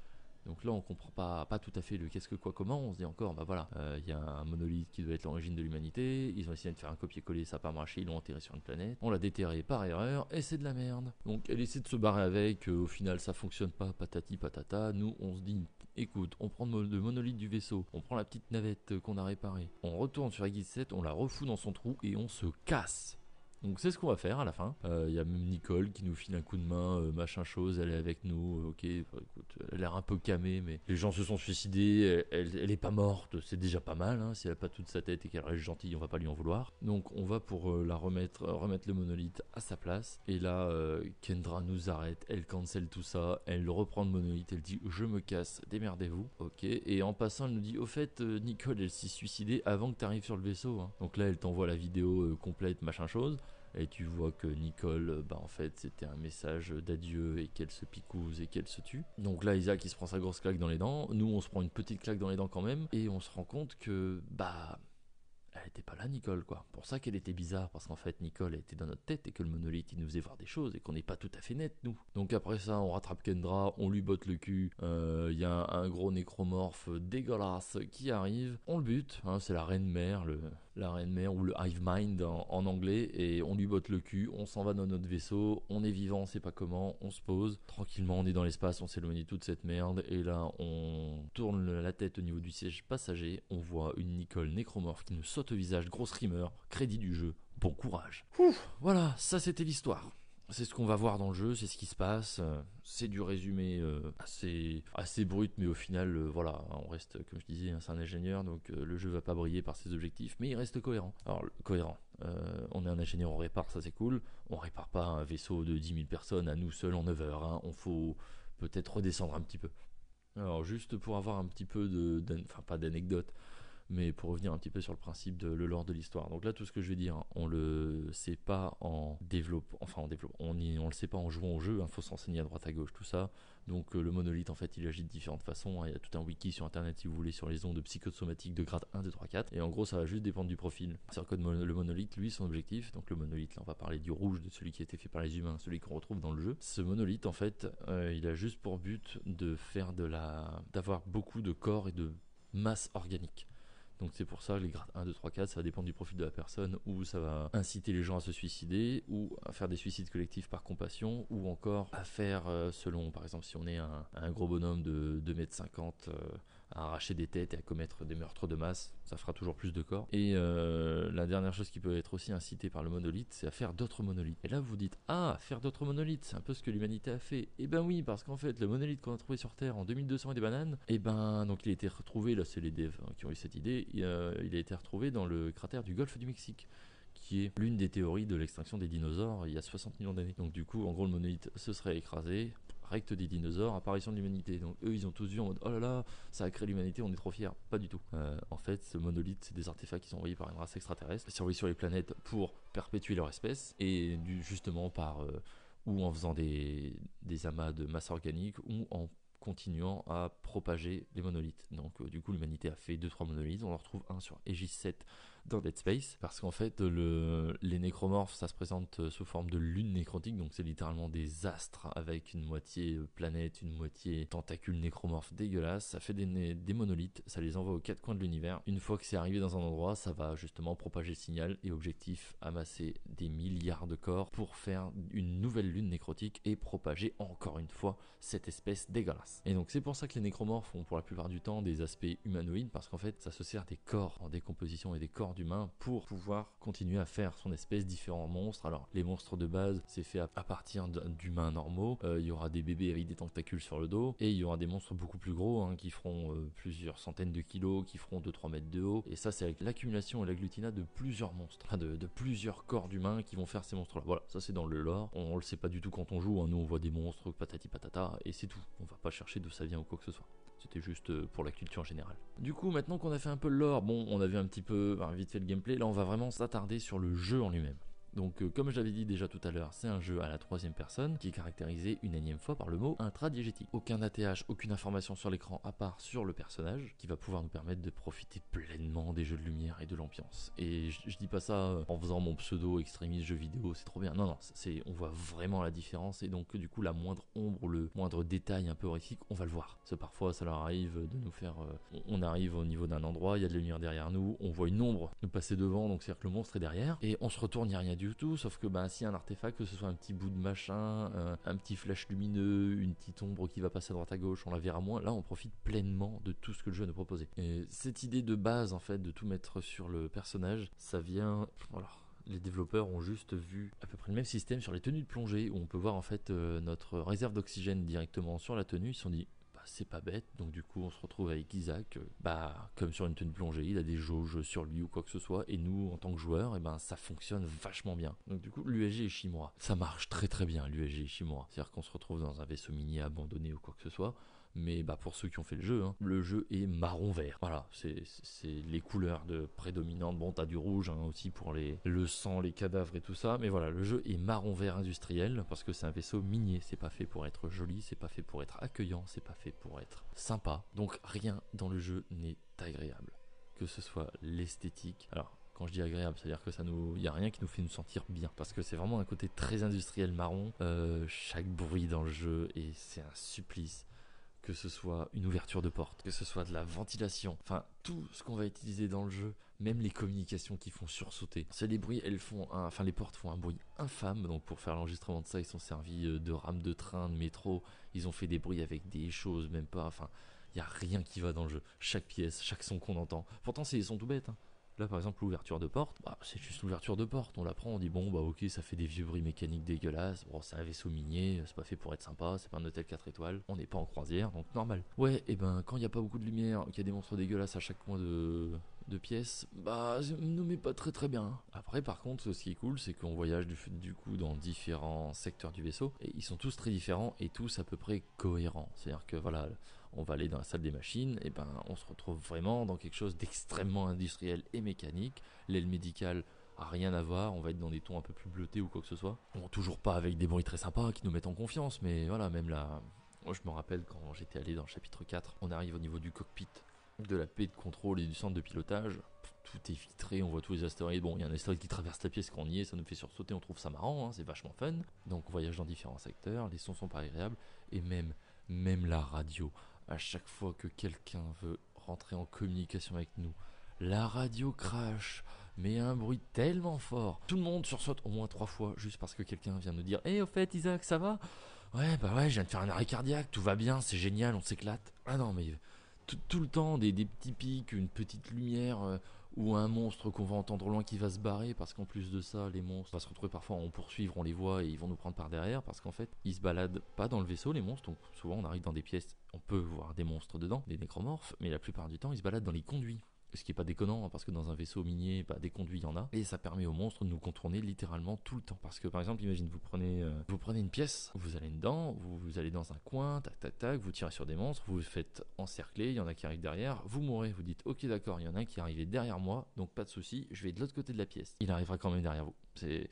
Donc là, on comprend pas, tout à fait le qu'est-ce que quoi comment. On se dit encore, bah voilà, euh, il y a un monolithe qui doit être l'origine de l'humanité. Ils ont essayé de faire un copier-coller, ça n'a pas marché. Ils l'ont enterré sur une planète. On l'a déterré par erreur et c'est de la merde. Donc elle essaie de se barrer avec. euh, au final, ça fonctionne pas. Patati patata. Nous, on se dit, écoute, on prend le monolithe du vaisseau, on prend la petite navette euh, qu'on a réparée, on retourne sur Aegis 7, on la refout dans son trou et on se casse. Donc c'est ce qu'on va faire à la fin. Euh, Il y a même Nicole qui nous file un coup de main, euh, machin chose, elle est avec nous, euh, ok, écoute, elle a l'air un peu camée, mais les gens se sont suicidés, elle, elle, est pas morte, c'est déjà pas mal, hein, si elle a pas toute sa tête et qu'elle reste gentille, on va pas lui en vouloir. Donc on va pour euh, la remettre, euh, remettre le monolithe à sa place, et là euh, Kendra nous arrête, elle cancelle tout ça, elle reprend le monolithe, elle dit je me casse, démerdez-vous, ok, et en passant elle nous dit au fait euh, Nicole elle s'est suicidée avant que tu arrives sur le vaisseau, hein. donc là elle t'envoie la vidéo euh, complète, machin chose, et tu vois que Nicole, euh, bah en fait, c'était un message d'adieu et qu'elle se picouse et qu'elle se tue. Donc là, Isaac, il se prend sa grosse claque dans les dents. Nous, on se prend une petite claque dans les dents quand même. Et on se rend compte que, bah, elle était pas là, Nicole, quoi. Pour ça qu'elle était bizarre, parce qu'en fait, Nicole était dans notre tête et que le monolithe, il nous faisait voir des choses et qu'on n'est pas tout à fait net, nous. Donc après ça, on rattrape Kendra, on lui botte le cul. Euh, Il y a un, un gros nécromorphe dégueulasse qui arrive. On le bute, hein, c'est la reine mère, le, la reine mère ou le hive mind en, en anglais et on lui botte le cul, on s'en va dans notre vaisseau, on est vivant, on sait pas comment, on se pose tranquillement, on est dans l'espace, on s'éloigne de toute cette merde et là on tourne la tête au niveau du siège passager, on voit une Nicole nécromorphe qui nous saute au visage, grosse rimeur, crédit du jeu, bon courage. Voilà, ça c'était l'histoire. C'est ce qu'on va voir dans le jeu, c'est ce qui se passe. euh, C'est du résumé euh, assez, assez brut, mais au final, euh, voilà, on reste, comme je disais, hein, c'est un ingénieur, donc le jeu va pas briller par ses objectifs, mais il reste cohérent. Alors, cohérent. on est un ingénieur, on répare, ça c'est cool. On répare pas un vaisseau de 10 000 personnes à nous seuls en 9 heures. hein. On faut peut-être redescendre un petit peu. Alors, juste pour avoir un petit peu de. Enfin, pas d'anecdote, mais pour revenir un petit peu sur le principe de le lore de l'histoire. Donc là, tout ce que je vais dire, on le sait pas en développant, enfin en développant, on, y- le sait pas en jouant au jeu, il faut s'enseigner à droite à gauche, tout ça. Donc euh, le monolithe, en fait, il agit de différentes façons. hein. Il y a tout un wiki sur internet, si vous voulez, sur les ondes psychosomatiques de grade 1, 2, 3, 4. Et en gros, ça va juste dépendre du profil. Le mon- le monolithe, lui, son objectif, donc le monolithe, là, on va parler du rouge, de celui qui a été fait par les humains, celui qu'on retrouve dans le jeu. Ce monolithe, en fait, euh, il a juste pour but de faire de la. d'avoir beaucoup de corps et de masse organique. Donc c'est pour ça les grades 1, 2, 3, 4, ça va dépendre du profil de la personne, ou ça va inciter les gens à se suicider, ou à faire des suicides collectifs par compassion, ou encore à faire euh, selon, par exemple si on est un, un gros bonhomme de 2m50, euh, à arracher des têtes et à commettre des meurtres de masse, ça fera toujours plus de corps. Et euh, la dernière chose qui peut être aussi incitée par le monolithe, c'est à faire d'autres monolithes. Et là vous vous dites, ah, faire d'autres monolithes, c'est un peu ce que l'humanité a fait. Et ben oui, parce qu'en fait le monolithe qu'on a trouvé sur Terre en 2200 et des bananes, et ben donc il a été retrouvé, là c'est les devs hein, qui ont eu cette idée, euh, il a été retrouvé dans le cratère du golfe du Mexique qui est l'une des théories de l'extinction des dinosaures il y a 60 millions d'années. Donc du coup, en gros, le monolithe se serait écrasé, recte des dinosaures, apparition de l'humanité. Donc eux, ils ont tous vu en mode oh là là, ça a créé l'humanité, on est trop fiers. Pas du tout. Euh, en fait, ce monolithe, c'est des artefacts qui sont envoyés par une race extraterrestre, envoyés sur les planètes pour perpétuer leur espèce, et justement par euh, ou en faisant des, des amas de masse organique, ou en continuant à propager les monolithes. Donc euh, du coup l'humanité a fait 2-3 monolithes, on en retrouve un sur Aegis 7 dans Dead Space, parce qu'en fait le, les nécromorphes ça se présente euh, sous forme de lune nécrotique, donc c'est littéralement des astres avec une moitié euh, planète, une moitié tentacule nécromorphe dégueulasse, ça fait des, des monolithes, ça les envoie aux quatre coins de l'univers. Une fois que c'est arrivé dans un endroit, ça va justement propager le signal et objectif amasser des milliards de corps pour faire une nouvelle lune nécrotique et propager encore une fois cette espèce dégueulasse. Et donc c'est pour ça que les nécromorphes ont pour la plupart du temps des aspects humanoïdes parce qu'en fait ça se sert des corps en décomposition et des corps d'humains pour pouvoir continuer à faire son espèce différents monstres. Alors les monstres de base c'est fait à, partir d'humains normaux. Euh, Il y aura des bébés avec des tentacules sur le dos et il y aura des monstres beaucoup plus gros hein, qui feront euh, plusieurs centaines de kilos, qui feront 2-3 mètres de haut. Et ça c'est avec l'accumulation et l'agglutinat de plusieurs monstres, de, plusieurs corps d'humains qui vont faire ces monstres là. Voilà, ça c'est dans le lore. On, on le sait pas du tout quand on joue. hein. Nous on voit des monstres patati patata et c'est tout. On va pas chercher d'où ça vient ou quoi que ce soit. C'était juste euh, pour la culture générale. Du coup, maintenant qu'on a fait un peu le lore, bon, on a vu un petit peu, vite fait le gameplay, là on va vraiment s'attarder sur le jeu en lui-même. Donc, euh, comme je l'avais dit déjà tout à l'heure, c'est un jeu à la troisième personne qui est caractérisé une énième fois par le mot intradiégétique. Aucun ATH, aucune information sur l'écran à part sur le personnage qui va pouvoir nous permettre de profiter pleinement des jeux de lumière et de l'ambiance. Et je, dis pas ça euh, en faisant mon pseudo extrémiste jeu vidéo, c'est trop bien. Non, non, c'est, on voit vraiment la différence et donc du coup la moindre ombre ou le moindre détail un peu horrifique, on va le voir. Parfois ça leur arrive de nous faire, euh, on on arrive au niveau d'un endroit, il y a de la lumière derrière nous, on voit une ombre nous passer devant, donc c'est-à-dire que le monstre est derrière, et on se retourne, il n'y a rien du tout, sauf que bah, si un artefact, que ce soit un petit bout de machin, un, un petit flash lumineux, une petite ombre qui va passer à droite à gauche, on la verra moins, là on profite pleinement de tout ce que le jeu nous proposait. Et cette idée de base en fait de tout mettre sur le personnage, ça vient... Alors, les développeurs ont juste vu à peu près le même système sur les tenues de plongée où on peut voir en fait euh, notre réserve d'oxygène directement sur la tenue. Ils se sont dit c'est pas bête, donc du coup on se retrouve avec Isaac, euh, bah comme sur une tenue plongée, il a des jauges sur lui ou quoi que ce soit, et nous en tant que joueurs, et ben ça fonctionne vachement bien. Donc du coup l'USG Ishimura, ça marche très très bien l'USG Ishimura, c'est-à-dire qu'on se retrouve dans un vaisseau minier abandonné ou quoi que ce soit, mais bah pour ceux qui ont fait le jeu, hein, le jeu est marron vert. Voilà, c'est les couleurs de prédominantes. Bon, t'as du rouge hein, aussi pour les le sang, les cadavres et tout ça, mais voilà, le jeu est marron vert industriel parce que c'est un vaisseau minier. C'est pas fait pour être joli, c'est pas fait pour être accueillant, c'est pas fait pour être sympa. Donc rien dans le jeu n'est agréable, que ce soit l'esthétique. Alors quand je dis agréable, c'est-à-dire que ça nous, y a rien qui nous fait nous sentir bien, parce que c'est vraiment un côté très industriel marron. Euh, chaque bruit dans le jeu et c'est un supplice que ce soit une ouverture de porte, que ce soit de la ventilation, enfin tout ce qu'on va utiliser dans le jeu, même les communications qui font sursauter. C'est les bruits, elles font, enfin les portes font un bruit infâme. Donc pour faire l'enregistrement de ça, ils sont servis euh, de rames de train, de métro. Ils ont fait des bruits avec des choses, même pas. Enfin, il y a rien qui va dans le jeu. Chaque pièce, chaque son qu'on entend. Pourtant c'est des sons tout bêtes. hein. Là, par exemple, l'ouverture de porte, bah, c'est juste l'ouverture de porte. On la prend, on dit bon, bah ok, ça fait des vieux bruits mécaniques dégueulasses. Bon, c'est un vaisseau minier, c'est pas fait pour être sympa, c'est pas un hôtel 4 étoiles. On n'est pas en croisière, donc normal. Ouais, et ben quand il n'y a pas beaucoup de lumière, qu'il y a des monstres dégueulasses à chaque coin de, pièces, bah, ne met pas très très bien. Après, par contre, ce qui est cool, c'est qu'on voyage du, du coup dans différents secteurs du vaisseau, et ils sont tous très différents et tous à peu près cohérents. C'est-à-dire que voilà, on va aller dans la salle des machines, et ben on se retrouve vraiment dans quelque chose d'extrêmement industriel et mécanique. L'aile médicale a rien à voir, on va être dans des tons un peu plus bleutés ou quoi que ce soit. Bon, toujours pas avec des bruits très sympas qui nous mettent en confiance, mais voilà, même là, je me rappelle quand j'étais allé dans le chapitre 4, on arrive au niveau du cockpit, de la paix de contrôle et du centre de pilotage. Tout est filtré, on voit tous les astéroïdes. Bon, il y a un astéroïde qui traverse la pièce quand on y est, ça nous fait sursauter, on trouve ça marrant, hein, c'est vachement fun. Donc on voyage dans différents secteurs, les sons sont pas agréables, et même, même la radio à chaque fois que quelqu'un veut rentrer en communication avec nous, la radio crache, mais un bruit tellement fort. Tout le monde sursaute au moins trois fois juste parce que quelqu'un vient nous dire eh, au fait, Isaac, ça va? Ouais, bah ouais, je viens de faire un arrêt cardiaque, tout va bien, c'est génial, on s'éclate. Ah non, mais tout, le temps, des, petits pics, une petite lumière. Euh, ou un monstre qu'on va entendre loin qui va se barrer parce qu'en plus de ça, les monstres vont se retrouver parfois en poursuivre, on les voit et ils vont nous prendre par derrière parce qu'en fait, ils se baladent pas dans le vaisseau les monstres, donc souvent on arrive dans des pièces, on peut voir des monstres dedans, des nécromorphes, mais la plupart du temps, ils se baladent dans les conduits. Ce qui est pas déconnant, hein, parce que dans un vaisseau minier, bah, des conduits, il y en a. Et ça permet aux monstres de nous contourner littéralement tout le temps. Parce que par exemple, imagine, vous prenez, euh, vous prenez une pièce, vous allez dedans, vous, allez dans un coin, tac tac tac, vous tirez sur des monstres, vous vous faites encercler, il y en a qui arrivent derrière, vous mourrez, vous dites ok d'accord, il y en a qui est arrivé derrière moi, donc pas de souci, je vais de l'autre côté de la pièce. Il arrivera quand même derrière vous. C'est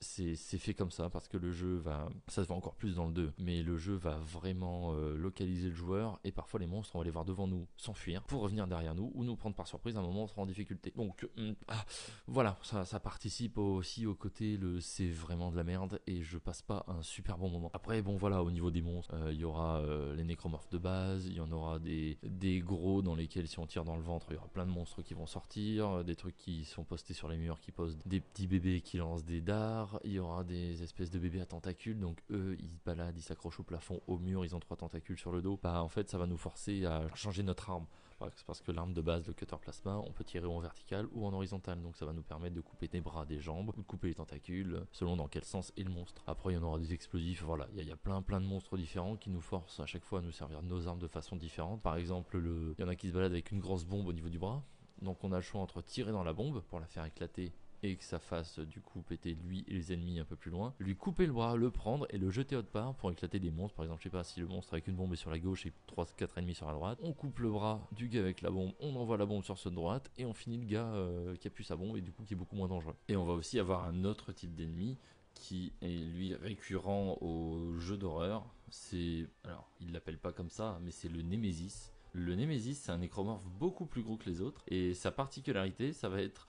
c'est fait comme ça parce que le jeu va, ça se voit encore plus dans le 2, mais le jeu va vraiment euh, localiser le joueur et parfois les monstres on va les voir devant nous s'enfuir pour revenir derrière nous ou nous prendre par surprise à un moment on sera en difficulté. Donc hum, ah, voilà, ça, participe aussi au côté le c'est vraiment de la merde et je passe pas un super bon moment. Après bon voilà au niveau des monstres, euh, il y aura euh, les nécromorphes de base, il y en aura des, des gros dans lesquels si on tire dans le ventre il y aura plein de monstres qui vont sortir, des trucs qui sont postés sur les murs qui posent des petits bébés qui lancent des dards il y aura des espèces de bébés à tentacules, donc eux ils se baladent, ils s'accrochent au plafond, au mur, ils ont trois tentacules sur le dos. Bah en fait ça va nous forcer à changer notre arme. Parce que l'arme de base, le cutter plasma, on peut tirer en vertical ou en horizontal, donc ça va nous permettre de couper des bras, des jambes, ou de couper les tentacules, selon dans quel sens est le monstre. Après il y en aura des explosifs, voilà, il y, a plein plein de monstres différents qui nous forcent à chaque fois à nous servir de nos armes de façon différente. Par exemple, il y en a qui se baladent avec une grosse bombe au niveau du bras, donc on a le choix entre tirer dans la bombe pour la faire éclater et que ça fasse du coup péter lui et les ennemis un peu plus loin, lui couper le bras, le prendre et le jeter autre part pour éclater des monstres. Par exemple, je sais pas si le monstre avec une bombe est sur la gauche et 3-4 ennemis sur la droite, on coupe le bras du gars avec la bombe, on envoie la bombe sur de droite et on finit le gars euh, qui a plus sa bombe et du coup qui est beaucoup moins dangereux. Et on va aussi avoir un autre type d'ennemi qui est lui récurrent au jeu d'horreur. C'est alors il l'appelle pas comme ça, mais c'est le Nemesis. Le Nemesis, c'est un nécromorphe beaucoup plus gros que les autres et sa particularité, ça va être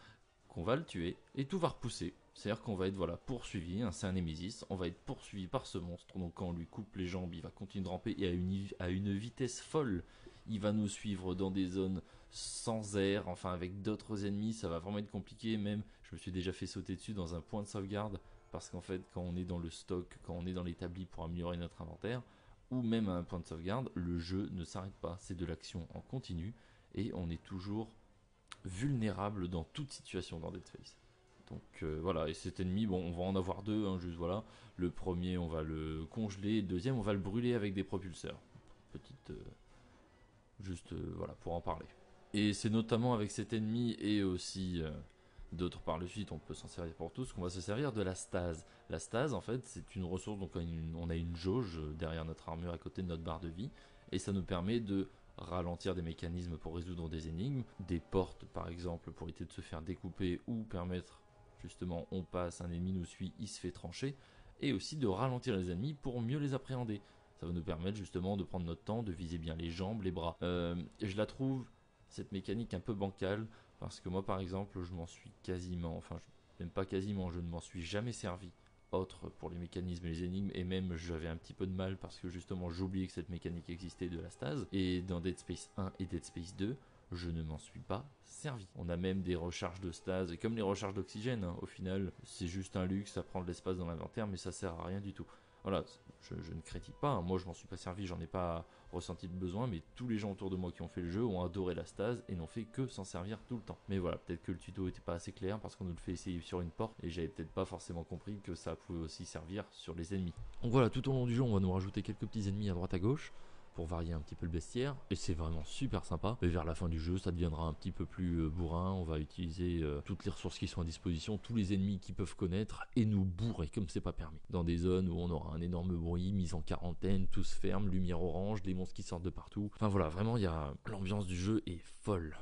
qu'on va le tuer et tout va repousser. C'est-à-dire qu'on va être poursuivi, hein, c'est un Némésis, on va être poursuivi par ce monstre. Donc quand on lui coupe les jambes, il va continuer de ramper et à une, à une vitesse folle. Il va nous suivre dans des zones sans air, enfin avec d'autres ennemis, ça va vraiment être compliqué. Même, je me suis déjà fait sauter dessus dans un point de sauvegarde parce qu'en fait, quand on est dans le stock, quand on est dans l'établi pour améliorer notre inventaire, ou même à un point de sauvegarde, le jeu ne s'arrête pas. C'est de l'action en continu et on est toujours vulnérable dans toute situation dans Dead Space. Donc euh, voilà, et cet ennemi, bon, on va en avoir deux, hein, juste voilà. Le premier, on va le congeler, le deuxième, on va le brûler avec des propulseurs. Petite. Euh, juste, euh, voilà, pour en parler. Et c'est notamment avec cet ennemi et aussi d'autres par le suite, on peut s'en servir pour tous, qu'on va se servir de la stase. La stase, en fait, c'est une ressource, donc on a une jauge derrière notre armure à côté de notre barre de vie, et ça nous permet de ralentir des mécanismes pour résoudre des énigmes, des portes par exemple pour éviter de se faire découper ou permettre justement on passe, un ennemi nous suit, il se fait trancher, et aussi de ralentir les ennemis pour mieux les appréhender. Ça va nous permettre justement de prendre notre temps, de viser bien les jambes, les bras. Euh, je la trouve, cette mécanique un peu bancale, parce que moi par exemple je m'en suis quasiment, enfin même pas quasiment, je ne m'en suis jamais servi autre pour les mécanismes et les énigmes, et même j'avais un petit peu de mal parce que justement j'oubliais que cette mécanique existait de la stase, et dans Dead Space 1 et Dead Space 2, je ne m'en suis pas servi. On a même des recharges de stase, comme les recharges d'oxygène, hein, au final, c'est juste un luxe, ça prend de l'espace dans l'inventaire, mais ça sert à rien du tout. Voilà, je, ne critique pas, hein. moi je m'en suis pas servi, j'en ai pas ressenti le besoin, mais tous les gens autour de moi qui ont fait le jeu ont adoré la stase et n'ont fait que s'en servir tout le temps. Mais voilà, peut-être que le tuto était pas assez clair parce qu'on nous le fait essayer sur une porte et j'avais peut-être pas forcément compris que ça pouvait aussi servir sur les ennemis. Donc voilà, tout au long du jeu, on va nous rajouter quelques petits ennemis à droite à gauche pour varier un petit peu le bestiaire. Et c'est vraiment super sympa. Mais vers la fin du jeu, ça deviendra un petit peu plus euh, bourrin. On va utiliser euh, toutes les ressources qui sont à disposition, tous les ennemis qui peuvent connaître et nous bourrer comme c'est pas permis. Dans des zones où on aura un énorme bruit, mise en quarantaine, tout se ferme, lumière orange, des monstres qui sortent de partout. Enfin voilà, vraiment, il y a l'ambiance du jeu est folle.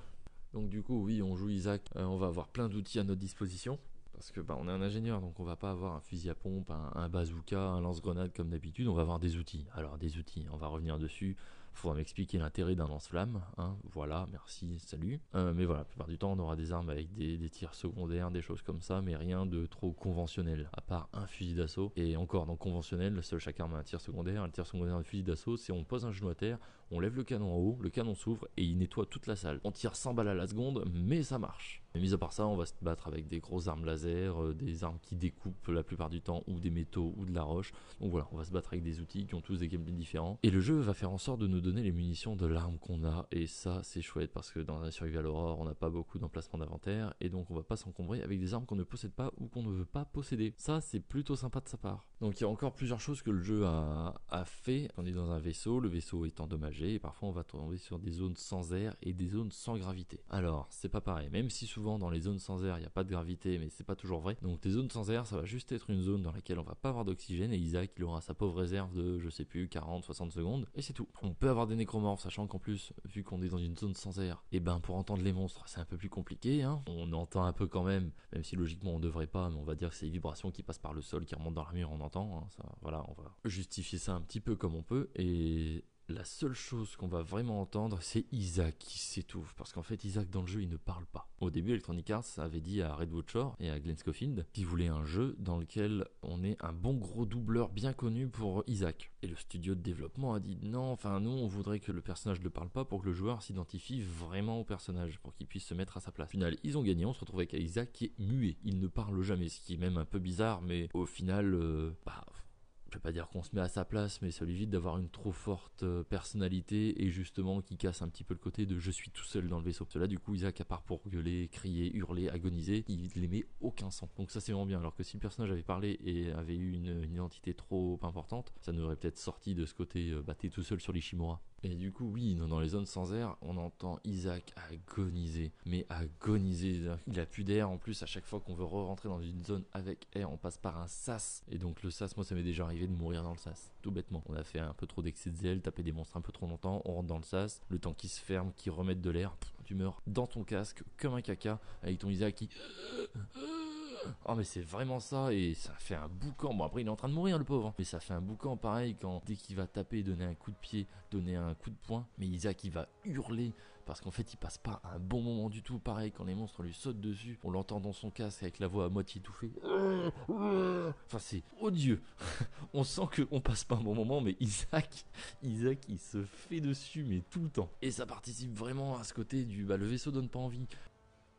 Donc du coup, oui, on joue Isaac, euh, on va avoir plein d'outils à notre disposition parce que bah, on est un ingénieur, donc on va pas avoir un fusil à pompe, un, bazooka, un lance-grenade comme d'habitude, on va avoir des outils. Alors des outils, on va revenir dessus. Faudra m'expliquer l'intérêt d'un lance-flamme. Hein. Voilà, merci, salut. Euh, mais voilà, la plupart du temps, on aura des armes avec des, tirs secondaires, des choses comme ça, mais rien de trop conventionnel, à part un fusil d'assaut. Et encore, dans conventionnel, seul chaque arme a un tir secondaire. Le tir secondaire du fusil d'assaut, c'est on pose un genou à terre, on lève le canon en haut, le canon s'ouvre et il nettoie toute la salle. On tire 100 balles à la seconde, mais ça marche. Mais mis à part ça, on va se battre avec des grosses armes laser, euh, des armes qui découpent la plupart du temps, ou des métaux, ou de la roche. Donc voilà, on va se battre avec des outils qui ont tous des gameplays différents. Et le jeu va faire en sorte de nous donner les munitions de l'arme qu'on a. Et ça, c'est chouette parce que dans un survival horror, on n'a pas beaucoup d'emplacement d'inventaire. Et donc on va pas s'encombrer avec des armes qu'on ne possède pas ou qu'on ne veut pas posséder. Ça, c'est plutôt sympa de sa part. Donc il y a encore plusieurs choses que le jeu a, fait. On est dans un vaisseau, le vaisseau est endommagé et parfois on va tomber sur des zones sans air et des zones sans gravité. Alors, c'est pas pareil, même si souvent dans les zones sans air il n'y a pas de gravité, mais c'est pas toujours vrai. Donc, les zones sans air, ça va juste être une zone dans laquelle on va pas avoir d'oxygène et Isaac il aura sa pauvre réserve de je sais plus 40, 60 secondes et c'est tout. On peut avoir des nécromorphes, sachant qu'en plus, vu qu'on est dans une zone sans air, et eh ben pour entendre les monstres, c'est un peu plus compliqué. Hein. On entend un peu quand même, même si logiquement on devrait pas, mais on va dire que c'est les vibrations qui passent par le sol, qui remontent dans l'armure, on entend. Hein. Ça, voilà, on va justifier ça un petit peu comme on peut et la seule chose qu'on va vraiment entendre, c'est Isaac qui s'étouffe. Parce qu'en fait, Isaac dans le jeu, il ne parle pas. Au début, Electronic Arts avait dit à Redwood Shore et à Glenn Schofield qu'ils voulaient un jeu dans lequel on ait un bon gros doubleur bien connu pour Isaac. Et le studio de développement a dit non, enfin, nous, on voudrait que le personnage ne parle pas pour que le joueur s'identifie vraiment au personnage, pour qu'il puisse se mettre à sa place. Au final, ils ont gagné, on se retrouve avec Isaac qui est muet. Il ne parle jamais, ce qui est même un peu bizarre, mais au final, euh, bah, je vais pas dire qu'on se met à sa place, mais ça lui évite d'avoir une trop forte euh, personnalité et justement qui casse un petit peu le côté de je suis tout seul dans le vaisseau. Cela du coup Isaac à part pour gueuler, crier, hurler, agoniser, il n'aimait aucun son. Donc ça c'est vraiment bien. Alors que si le personnage avait parlé et avait eu une, identité trop importante, ça nous aurait peut-être sorti de ce côté euh, batté tout seul sur l'Ishimura. Et du coup, oui, dans les zones sans air, on entend Isaac agoniser. Mais agoniser. Il a plus d'air. En plus, à chaque fois qu'on veut re-rentrer dans une zone avec air, on passe par un sas. Et donc, le sas, moi, ça m'est déjà arrivé de mourir dans le sas. Tout bêtement. On a fait un peu trop d'excès de zèle, taper des monstres un peu trop longtemps. On rentre dans le sas. Le temps qui se ferme, qui remette de l'air. Tu meurs dans ton casque, comme un caca, avec ton Isaac qui. Oh mais c'est vraiment ça et ça fait un boucan. Bon après il est en train de mourir le pauvre. Hein. Mais ça fait un boucan pareil quand dès qu'il va taper, donner un coup de pied, donner un coup de poing. Mais Isaac il va hurler parce qu'en fait il passe pas un bon moment du tout. Pareil quand les monstres lui sautent dessus, on l'entend dans son casque avec la voix à moitié étouffée. Enfin c'est odieux. on sent qu'on passe pas un bon moment mais Isaac, Isaac il se fait dessus mais tout le temps. Et ça participe vraiment à ce côté du bah le vaisseau donne pas envie.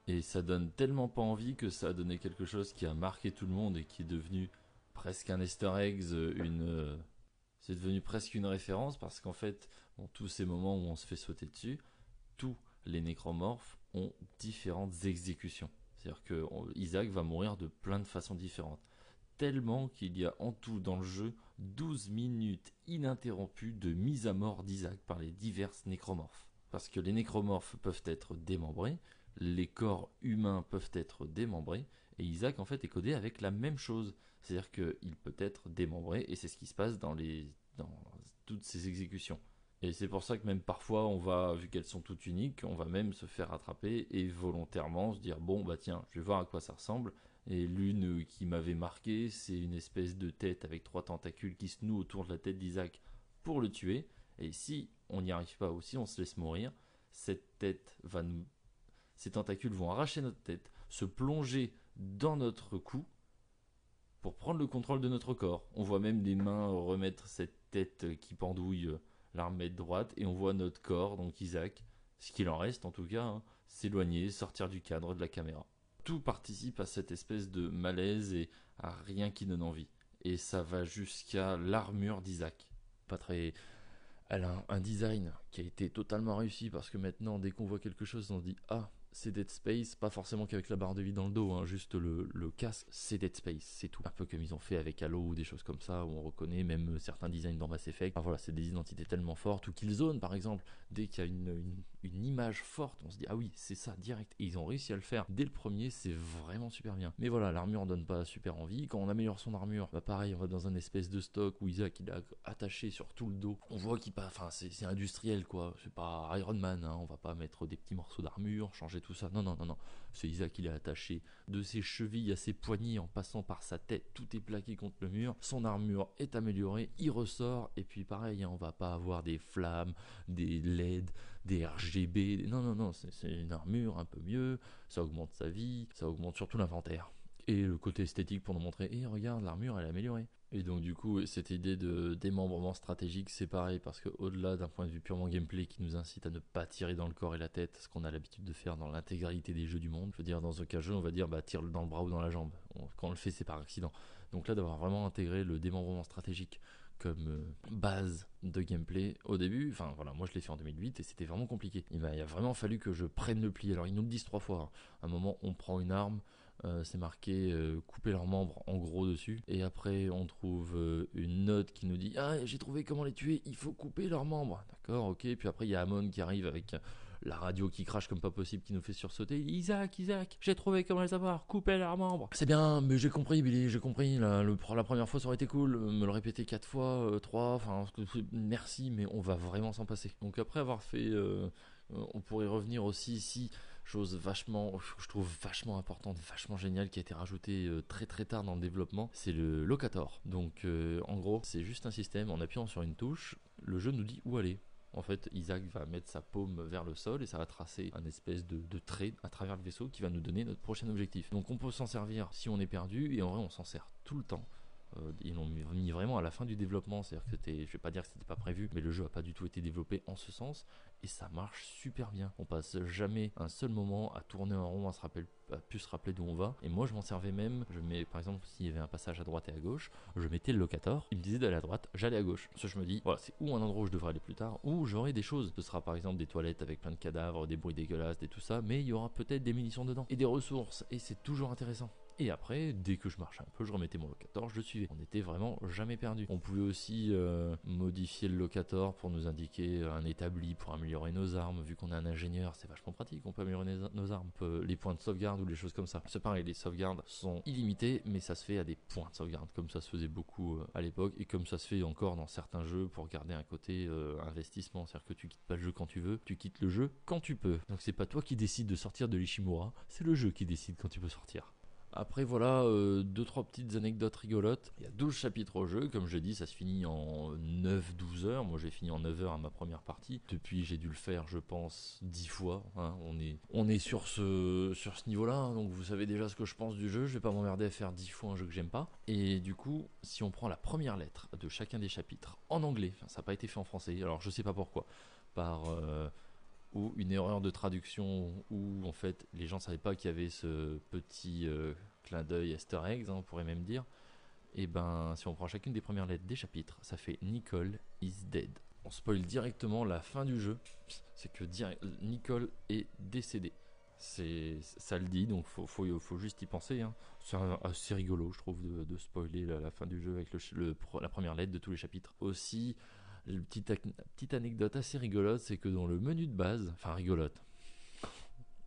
Et ça donne tellement pas envie que ça a donné quelque chose qui a marqué tout le monde et qui est devenu presque un easter egg, une... Euh, c'est devenu presque une référence parce qu'en fait, dans tous ces moments où on se fait sauter dessus, tous les nécromorphes ont différentes exécutions. C'est-à-dire que Isaac va mourir de plein de façons différentes. Tellement qu'il y a en tout dans le jeu 12 minutes ininterrompues de mise à mort d'Isaac par les diverses nécromorphes. Parce que les nécromorphes peuvent être démembrés, les corps humains peuvent être démembrés, et Isaac en fait est codé avec la même chose. C'est-à-dire qu'il peut être démembré, et c'est ce qui se passe dans, les, dans toutes ces exécutions. Et c'est pour ça que même parfois, on va, vu qu'elles sont toutes uniques, on va même se faire attraper et volontairement se dire bon bah tiens, je vais voir à quoi ça ressemble. Et l'une qui m'avait marqué, c'est une espèce de tête avec trois tentacules qui se nouent autour de la tête d'Isaac pour le tuer. Et si on n'y arrive pas aussi, on se laisse mourir, cette tête va nous ces tentacules vont arracher notre tête, se plonger dans notre cou pour prendre le contrôle de notre corps. On voit même des mains remettre cette tête qui pendouille euh, l'armée droite et on voit notre corps, donc Isaac, ce qu'il en reste en tout cas, hein, s'éloigner, sortir du cadre de la caméra. Tout participe à cette espèce de malaise et à rien qui donne envie. et ça va jusqu'à l'armure d'Isaac. Pas très. Elle a un design qui a été totalement réussi parce que maintenant, dès qu'on voit quelque chose, on se dit Ah, c'est Dead Space, pas forcément qu'avec la barre de vie dans le dos, hein, juste le, casque, c'est Dead Space, c'est tout. Un peu comme ils ont fait avec Halo ou des choses comme ça, où on reconnaît même certains designs dans Mass Effect. Voilà, c'est des identités tellement fortes, ou Killzone par exemple, dès qu'il y a une, image forte, on se dit ah oui, c'est ça, direct. Et ils ont réussi à le faire dès le premier, c'est vraiment super bien. Mais voilà, l'armure donne pas super envie. Quand on améliore son armure, bah pareil, on va dans un espèce de stock où Isaac il a attaché sur tout le dos. On voit qu'il pas, enfin c'est industriel quoi, c'est pas Iron Man, hein. on va pas mettre des petits morceaux d'armure, changer tout ça. Non, non, non, non. C'est Isaac qui l'a attaché de ses chevilles à ses poignets en passant par sa tête. Tout est plaqué contre le mur. Son armure est améliorée. Il ressort. Et puis pareil, hein, on va pas avoir des flammes, des LED, des RGB. Non, non, non. C'est une armure un peu mieux. Ça augmente sa vie. Ça augmente surtout l'inventaire et le côté esthétique pour nous montrer et regarde l'armure elle est améliorée et donc du coup cette idée de démembrement stratégique c'est pareil parce que au-delà d'un point de vue purement gameplay qui nous incite à ne pas tirer dans le corps et la tête ce qu'on a l'habitude de faire dans l'intégralité des jeux du monde je veux dire dans aucun jeu on va dire bah tire dans le bras ou dans la jambe quand on le fait c'est par accident donc là d'avoir vraiment intégré le démembrement stratégique comme euh, base de gameplay au début. Enfin voilà, moi je l'ai fait en 2008 et c'était vraiment compliqué. Il a, il a, vraiment fallu que je prenne le pli. Alors ils nous le disent trois fois. Hein. À un moment, on prend une arme, euh, c'est marqué euh, couper leurs membres en gros dessus. Et après, on trouve euh, une note qui nous dit Ah, j'ai trouvé comment les tuer, il faut couper leurs membres. D'accord, ok. Puis après, il y a Amon qui arrive avec la radio qui crache comme pas possible, qui nous fait sursauter. Isaac, Isaac, j'ai trouvé comment les avoir, couper leurs membres. C'est bien, mais j'ai compris, Billy, j'ai compris. La, le, la, première fois, ça aurait été cool. Me le répéter quatre fois, euh, trois, enfin, merci, mais on va vraiment s'en passer. Donc après avoir fait. On pourrait revenir aussi ici chose vachement je trouve vachement importante vachement géniale qui a été rajoutée euh, très très tard dans le développement c'est le locator donc euh, en gros c'est juste un système en appuyant sur une touche le jeu nous dit où aller en fait, Isaac va mettre sa paume vers le sol et ça va tracer un espèce de, de trait à travers le vaisseau qui va nous donner notre prochain objectif. Donc on peut s'en servir si on est perdu et en vrai on s'en sert tout le temps. Euh, ils l'ont mis vraiment à la fin du développement, c'est-à-dire que je vais pas dire que c'était pas prévu, mais le jeu a pas du tout été développé en ce sens et ça marche super bien. On passe jamais un seul moment à tourner en rond, à se rappeler, à plus se rappeler d'où on va. Et moi, je m'en servais même. Je mets, par exemple, s'il y avait un passage à droite et à gauche, je mettais le locator. Il me disait d'aller à droite, j'allais à gauche. Ça, je me dis, voilà, c'est où un endroit où je devrais aller plus tard, où j'aurai des choses. Ce sera par exemple des toilettes avec plein de cadavres, des bruits dégueulasses, et tout ça, mais il y aura peut-être des munitions dedans et des ressources. Et c'est toujours intéressant. Et après, dès que je marchais un peu, je remettais mon locator, je le suivais. On n'était vraiment jamais perdu. On pouvait aussi euh, modifier le locator pour nous indiquer un établi pour améliorer nos armes. Vu qu'on est un ingénieur, c'est vachement pratique. On peut améliorer nos armes, peut, les points de sauvegarde ou les choses comme ça. C'est pareil, les sauvegardes sont illimités, mais ça se fait à des points de sauvegarde, comme ça se faisait beaucoup euh, à l'époque et comme ça se fait encore dans certains jeux pour garder un côté euh, investissement. C'est-à-dire que tu quittes pas le jeu quand tu veux, tu quittes le jeu quand tu peux. Donc c'est pas toi qui décides de sortir de l'Ishimura, c'est le jeu qui décide quand tu peux sortir. Après voilà, euh, deux trois petites anecdotes rigolotes. Il y a 12 chapitres au jeu, comme je dis, ça se finit en 9-12 heures. Moi j'ai fini en 9 heures à ma première partie. Depuis j'ai dû le faire, je pense, 10 fois. Hein. On est, sur ce, niveau-là, hein. donc vous savez déjà ce que je pense du jeu. Je vais pas m'emmerder à faire 10 fois un jeu que j'aime pas. Et du coup, si on prend la première lettre de chacun des chapitres en anglais, ça n'a pas été fait en français, alors je sais pas pourquoi, par... Euh, ou une erreur de traduction où en fait les gens savaient pas qu'il y avait ce petit euh, clin d'œil Easter eggs, hein, on pourrait même dire. Et ben si on prend chacune des premières lettres des chapitres, ça fait Nicole is dead. On spoil directement la fin du jeu, c'est que Nicole est décédée. C'est ça le dit, donc faut, faut, faut juste y penser. Hein. C'est assez rigolo, je trouve, de, spoiler la, fin du jeu avec le, la première lettre de tous les chapitres. Aussi, petite, petite anecdote assez rigolote, c'est que dans le menu de base, enfin rigolote,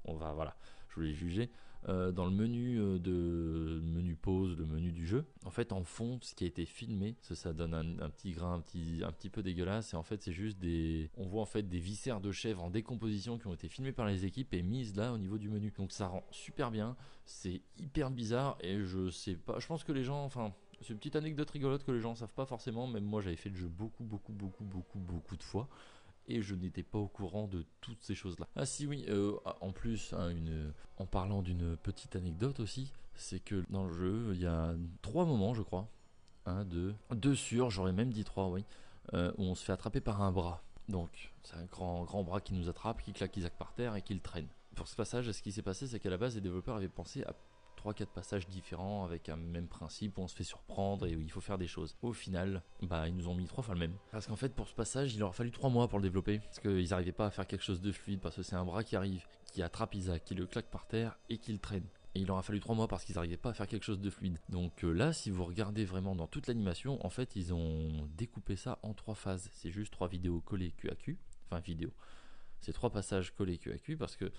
on va, voilà, je voulais juger, euh, dans le menu euh, de menu pause, le menu du jeu, en fait en fond, ce qui a été filmé, ça, donne un, petit grain, un petit, un petit peu dégueulasse, et en fait c'est juste des, on voit en fait des viscères de chèvre en décomposition qui ont été filmés par les équipes et mises là au niveau du menu. Donc ça rend super bien, c'est hyper bizarre et je sais pas, je pense que les gens, enfin c'est une petite anecdote rigolote que les gens savent pas forcément. Même moi, j'avais fait le jeu beaucoup, beaucoup, beaucoup, beaucoup, beaucoup de fois. Et je n'étais pas au courant de toutes ces choses-là. Ah si oui, euh, en plus, hein, en parlant d'une petite anecdote aussi, c'est que dans le jeu, il y a trois moments, je crois. Un, deux, deux sur, j'aurais même dit trois, oui, euh, où on se fait attraper par un bras. Donc, c'est un grand, grand bras qui nous attrape, qui claque Isaac par terre et qui le traîne. Pour ce passage, ce qui s'est passé, c'est qu'à la base, les développeurs avaient pensé à 3-4 passages différents avec un même principe où on se fait surprendre et où il faut faire des choses. Au final, bah ils nous ont mis trois fois le même. Parce qu'en fait pour ce passage, il leur fallu 3 mois pour le développer. Parce qu'ils n'arrivaient pas à faire quelque chose de fluide parce que c'est un bras qui arrive, qui attrape Isaac, qui le claque par terre et qui le traîne. Et il leur fallu 3 mois parce qu'ils n'arrivaient pas à faire quelque chose de fluide. Donc euh, là, si vous regardez vraiment dans toute l'animation, en fait, ils ont découpé ça en trois phases. C'est juste trois vidéos collées QAQ. Enfin, vidéo. C'est trois passages collés QAQ parce que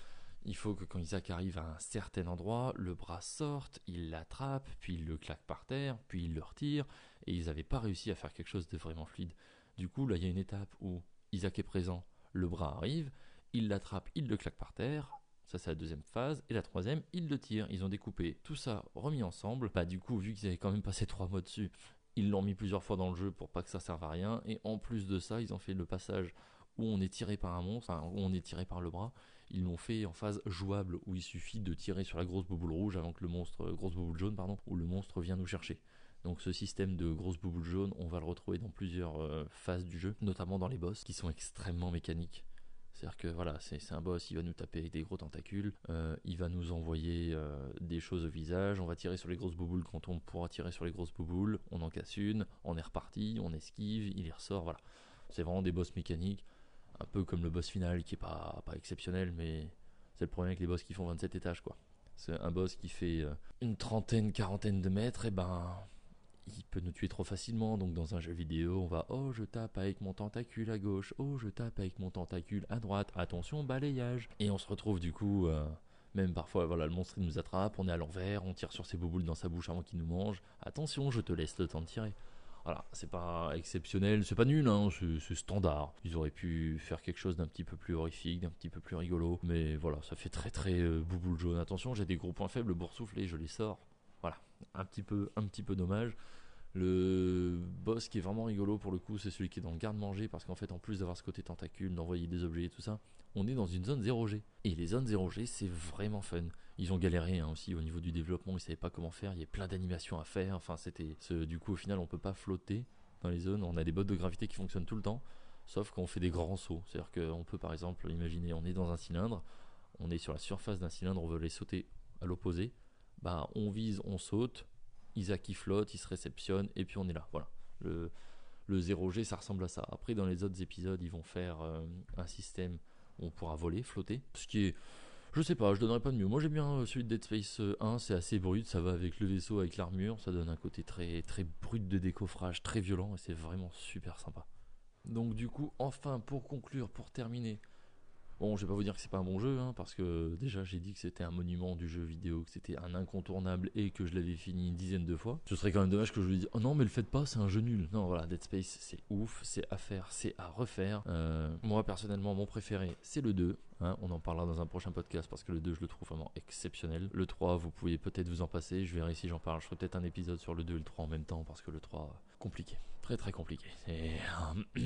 il faut que quand Isaac arrive à un certain endroit, le bras sorte, il l'attrape, puis il le claque par terre, puis il le retire, et ils n'avaient pas réussi à faire quelque chose de vraiment fluide. Du coup, là, il y a une étape où Isaac est présent, le bras arrive, il l'attrape, il le claque par terre, ça c'est la deuxième phase, et la troisième, il le tire. Ils ont découpé tout ça, remis ensemble. Bah du coup, vu qu'ils avaient quand même passé trois mois dessus, ils l'ont mis plusieurs fois dans le jeu pour pas que ça serve à rien, et en plus de ça, ils ont fait le passage où on est tiré par un monstre, enfin, où on est tiré par le bras, ils l'ont fait en phase jouable où il suffit de tirer sur la grosse bouboule rouge avant que le monstre, euh, grosse bouboule jaune, pardon, où le monstre vient nous chercher. Donc ce système de grosse bouboule jaune, on va le retrouver dans plusieurs euh, phases du jeu, notamment dans les boss qui sont extrêmement mécaniques. C'est-à-dire que voilà, c'est un boss, il va nous taper des gros tentacules, euh, il va nous envoyer des choses au visage, on va tirer sur les grosses bouboules quand on pourra tirer sur les grosses bouboules, on en casse une, on est reparti, on esquive, il y ressort, voilà. C'est vraiment des boss mécaniques un peu comme le boss final qui est pas, exceptionnel, mais c'est le problème avec les boss qui font 27 étages quoi. C'est un boss qui fait euh, une trentaine, quarantaine de mètres, et ben il peut nous tuer trop facilement. Donc dans un jeu vidéo, on va oh je tape avec mon tentacule à gauche, oh je tape avec mon tentacule à droite, attention balayage. Et on se retrouve du coup, euh, même parfois voilà le monstre il nous attrape, on est à l'envers, on tire sur ses bouboules dans sa bouche avant qu'il nous mange. Attention, je te laisse le temps de tirer. Voilà, c'est pas exceptionnel, c'est pas nul, hein, c'est standard. Ils auraient pu faire quelque chose d'un petit peu plus horrifique, d'un petit peu plus rigolo, mais voilà, ça fait très très euh, bouboule jaune. Attention, j'ai des gros points faibles, boursouflé, je les sors. Voilà, un petit peu, un petit peu dommage. Le boss qui est vraiment rigolo pour le coup, c'est celui qui est dans le garde-manger, parce qu'en fait, en plus d'avoir ce côté tentacule, d'envoyer des objets et tout ça, on est dans une zone 0G. Et les zones 0G, c'est vraiment fun. Ils ont galéré hein, aussi au niveau du développement, ils savaient pas comment faire, il y a plein d'animations à faire. Enfin, c'était. Du coup, au final, on peut pas flotter dans les zones. On a des bottes de gravité qui fonctionnent tout le temps, sauf qu'on fait des grands sauts. C'est-à-dire qu'on peut, par exemple, imaginer, on est dans un cylindre, on est sur la surface d'un cylindre, on veut les sauter à l'opposé. Bah, on vise, on saute, Isaac il flotte, il se réceptionne, et puis on est là. Voilà. Le, le 0G, ça ressemble à ça. Après, dans les autres épisodes, ils vont faire euh, un système où on pourra voler, flotter. Ce qui est je sais pas, je donnerais pas de mieux. Moi j'aime bien euh, celui de Dead Space 1, euh, c'est assez brut, ça va avec le vaisseau, avec l'armure, ça donne un côté très très brut de décoffrage, très violent et c'est vraiment super sympa. Donc du coup, enfin pour conclure, pour terminer, Bon, je vais pas vous dire que c'est pas un bon jeu, hein, parce que déjà j'ai dit que c'était un monument du jeu vidéo, que c'était un incontournable et que je l'avais fini une dizaine de fois. Ce serait quand même dommage que je lui dise oh non mais le faites pas, c'est un jeu nul. Non voilà, Dead Space c'est ouf, c'est à faire, c'est à refaire. Euh, moi personnellement mon préféré c'est le 2. Hein, on en parlera dans un prochain podcast parce que le 2 je le trouve vraiment exceptionnel. Le 3 vous pouvez peut-être vous en passer, je verrai si j'en parle. Je ferai peut-être un épisode sur le 2 et le 3 en même temps parce que le 3 compliqué, très très compliqué. C'est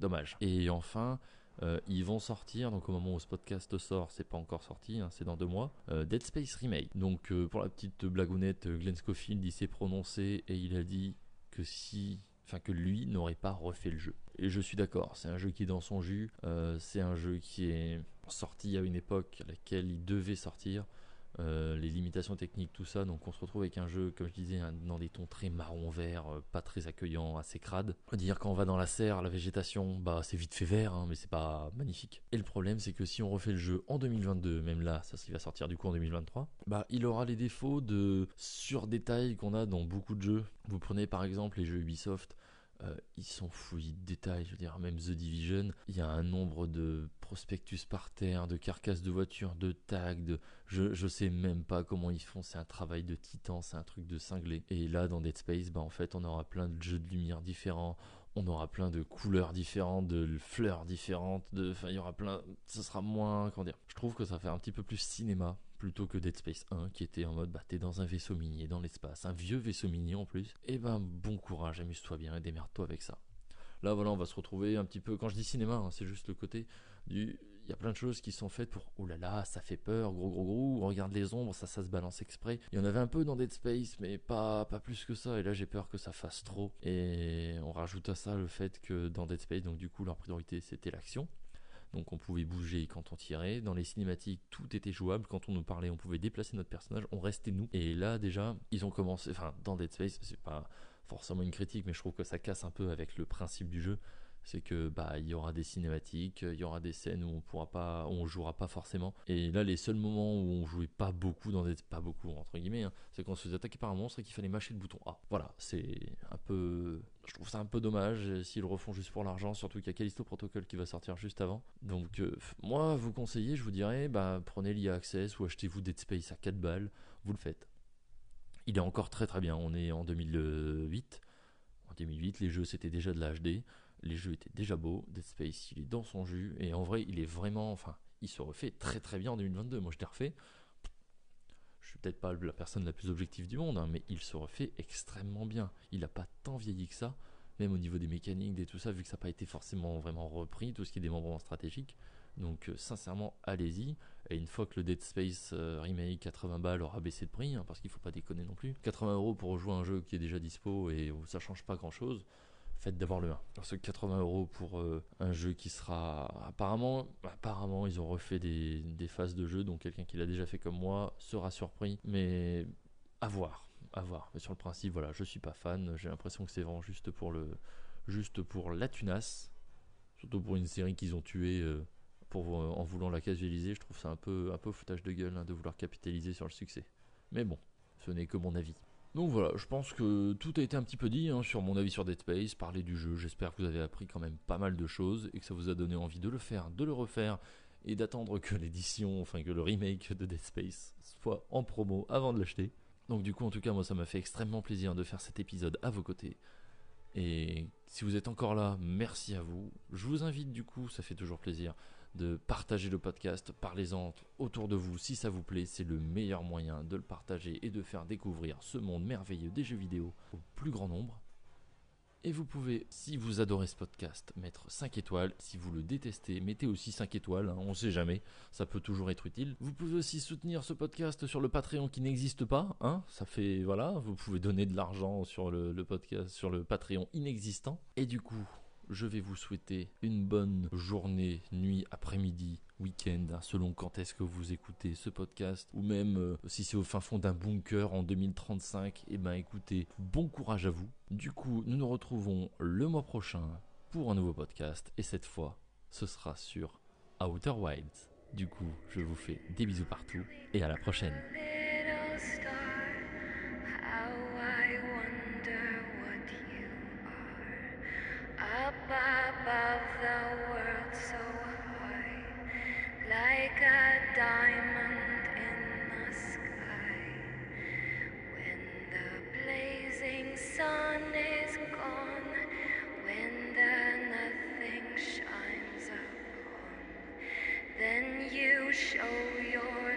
dommage. Et enfin, euh, ils vont sortir, donc au moment où ce podcast sort, c'est pas encore sorti, hein, c'est dans deux mois, euh, Dead Space Remake. Donc euh, pour la petite blagounette, Glenn Schofield il s'est prononcé et il a dit que si, enfin que lui n'aurait pas refait le jeu. Et je suis d'accord, c'est un jeu qui est dans son jus, c'est un jeu qui est sorti à une époque à laquelle il devait sortir. Euh, les limitations techniques, tout ça. Donc on se retrouve avec un jeu, comme je disais, dans des tons très marron-vert, euh, pas très accueillants, assez crades. Dire quand on va dans la serre, la végétation, bah c'est vite fait vert, hein, mais c'est pas magnifique. Et le problème, c'est que si on refait le jeu en 2022, même là, ça va sortir du coup en 2023, bah il aura les défauts de sur-détail qu'on a dans beaucoup de jeux. Vous prenez par exemple les jeux Ubisoft. Euh, ils sont fouillis de détails, je veux dire, même The Division, il y a un nombre de prospectus par terre, de carcasses de voitures, de tags, de... Je, je sais même pas comment ils font, c'est un travail de titan, c'est un truc de cinglé. Et là, dans Dead Space, bah en fait, on aura plein de jeux de lumière différents, on aura plein de couleurs différentes, de fleurs différentes, de... Enfin, il y aura plein... Ce sera moins... Comment dire Je trouve que ça fait un petit peu plus cinéma plutôt que Dead Space 1 qui était en mode bah t'es dans un vaisseau minier dans l'espace, un vieux vaisseau minier en plus. Et eh ben bon courage, amuse-toi bien et démerde-toi avec ça. Là voilà, on va se retrouver un petit peu. Quand je dis cinéma, hein, c'est juste le côté du. Il y a plein de choses qui sont faites pour oh là là, ça fait peur, gros gros gros. On regarde les ombres, ça ça se balance exprès. Il y en avait un peu dans Dead Space, mais pas pas plus que ça. Et là j'ai peur que ça fasse trop. Et on rajoute à ça le fait que dans Dead Space, donc du coup leur priorité c'était l'action. Donc on pouvait bouger quand on tirait. Dans les cinématiques, tout était jouable. Quand on nous parlait, on pouvait déplacer notre personnage, on restait nous. Et là, déjà, ils ont commencé, enfin, dans Dead Space, c'est pas forcément une critique, mais je trouve que ça casse un peu avec le principe du jeu c'est que bah il y aura des cinématiques, il y aura des scènes où on pourra pas, on jouera pas forcément. Et là, les seuls moments où on jouait pas beaucoup dans pas beaucoup entre guillemets, hein, c'est quand on se faisait attaquer par un monstre et qu'il fallait mâcher le bouton A. Voilà, c'est un peu, je trouve ça un peu dommage s'ils le refont juste pour l'argent, surtout qu'il y a Callisto Protocol qui va sortir juste avant. Donc euh, moi, vous conseillez, je vous dirais, bah prenez l'IA Access ou achetez-vous Dead Space à 4 balles, vous le faites. Il est encore très très bien. On est en 2008. En 2008, les jeux c'était déjà de la HD les jeux étaient déjà beaux, Dead Space il est dans son jus, et en vrai il est vraiment, enfin, il se refait très très bien en 2022, moi je l'ai refait, je suis peut-être pas la personne la plus objective du monde, hein, mais il se refait extrêmement bien, il a pas tant vieilli que ça, même au niveau des mécaniques, et tout ça, vu que ça n'a pas été forcément vraiment repris, tout ce qui est démembrement stratégique, donc euh, sincèrement allez-y, et une fois que le Dead Space euh, Remake 80 balles aura baissé de prix, hein, parce qu'il faut pas déconner non plus, 80 euros pour jouer un jeu qui est déjà dispo et où ça change pas grand chose, fait d'avoir le 1. Parce que 80 euros pour euh, un jeu qui sera. Apparemment, apparemment, ils ont refait des, phases de jeu, donc quelqu'un qui l'a déjà fait comme moi sera surpris. Mais à voir, à voir. Mais sur le principe, voilà, je suis pas fan. J'ai l'impression que c'est vraiment juste pour le, juste pour la tunasse, surtout pour une série qu'ils ont tuée. Euh, pour, en voulant la casualiser, je trouve ça un peu, un peu foutage de gueule hein, de vouloir capitaliser sur le succès. Mais bon, ce n'est que mon avis. Donc voilà, je pense que tout a été un petit peu dit hein, sur mon avis sur Dead Space, parler du jeu. J'espère que vous avez appris quand même pas mal de choses et que ça vous a donné envie de le faire, de le refaire et d'attendre que l'édition, enfin que le remake de Dead Space soit en promo avant de l'acheter. Donc du coup, en tout cas, moi, ça m'a fait extrêmement plaisir de faire cet épisode à vos côtés. Et si vous êtes encore là, merci à vous. Je vous invite du coup, ça fait toujours plaisir, de partager le podcast, parlez-en autour de vous si ça vous plaît, c'est le meilleur moyen de le partager et de faire découvrir ce monde merveilleux des jeux vidéo au plus grand nombre. Et vous pouvez, si vous adorez ce podcast, mettre 5 étoiles. Si vous le détestez, mettez aussi 5 étoiles, hein, on sait jamais, ça peut toujours être utile. Vous pouvez aussi soutenir ce podcast sur le Patreon qui n'existe pas, hein, ça fait, voilà, vous pouvez donner de l'argent sur le podcast, sur le Patreon inexistant. Et du coup, je vais vous souhaiter une bonne journée, nuit, après-midi, week-end, hein, selon quand est-ce que vous écoutez ce podcast, ou même euh, si c'est au fin fond d'un bunker en 2035, et eh ben écoutez, bon courage à vous. Du coup, nous nous retrouvons le mois prochain pour un nouveau podcast, et cette fois, ce sera sur Outer Wilds. Du coup, je vous fais des bisous partout, et à la prochaine. Then you show your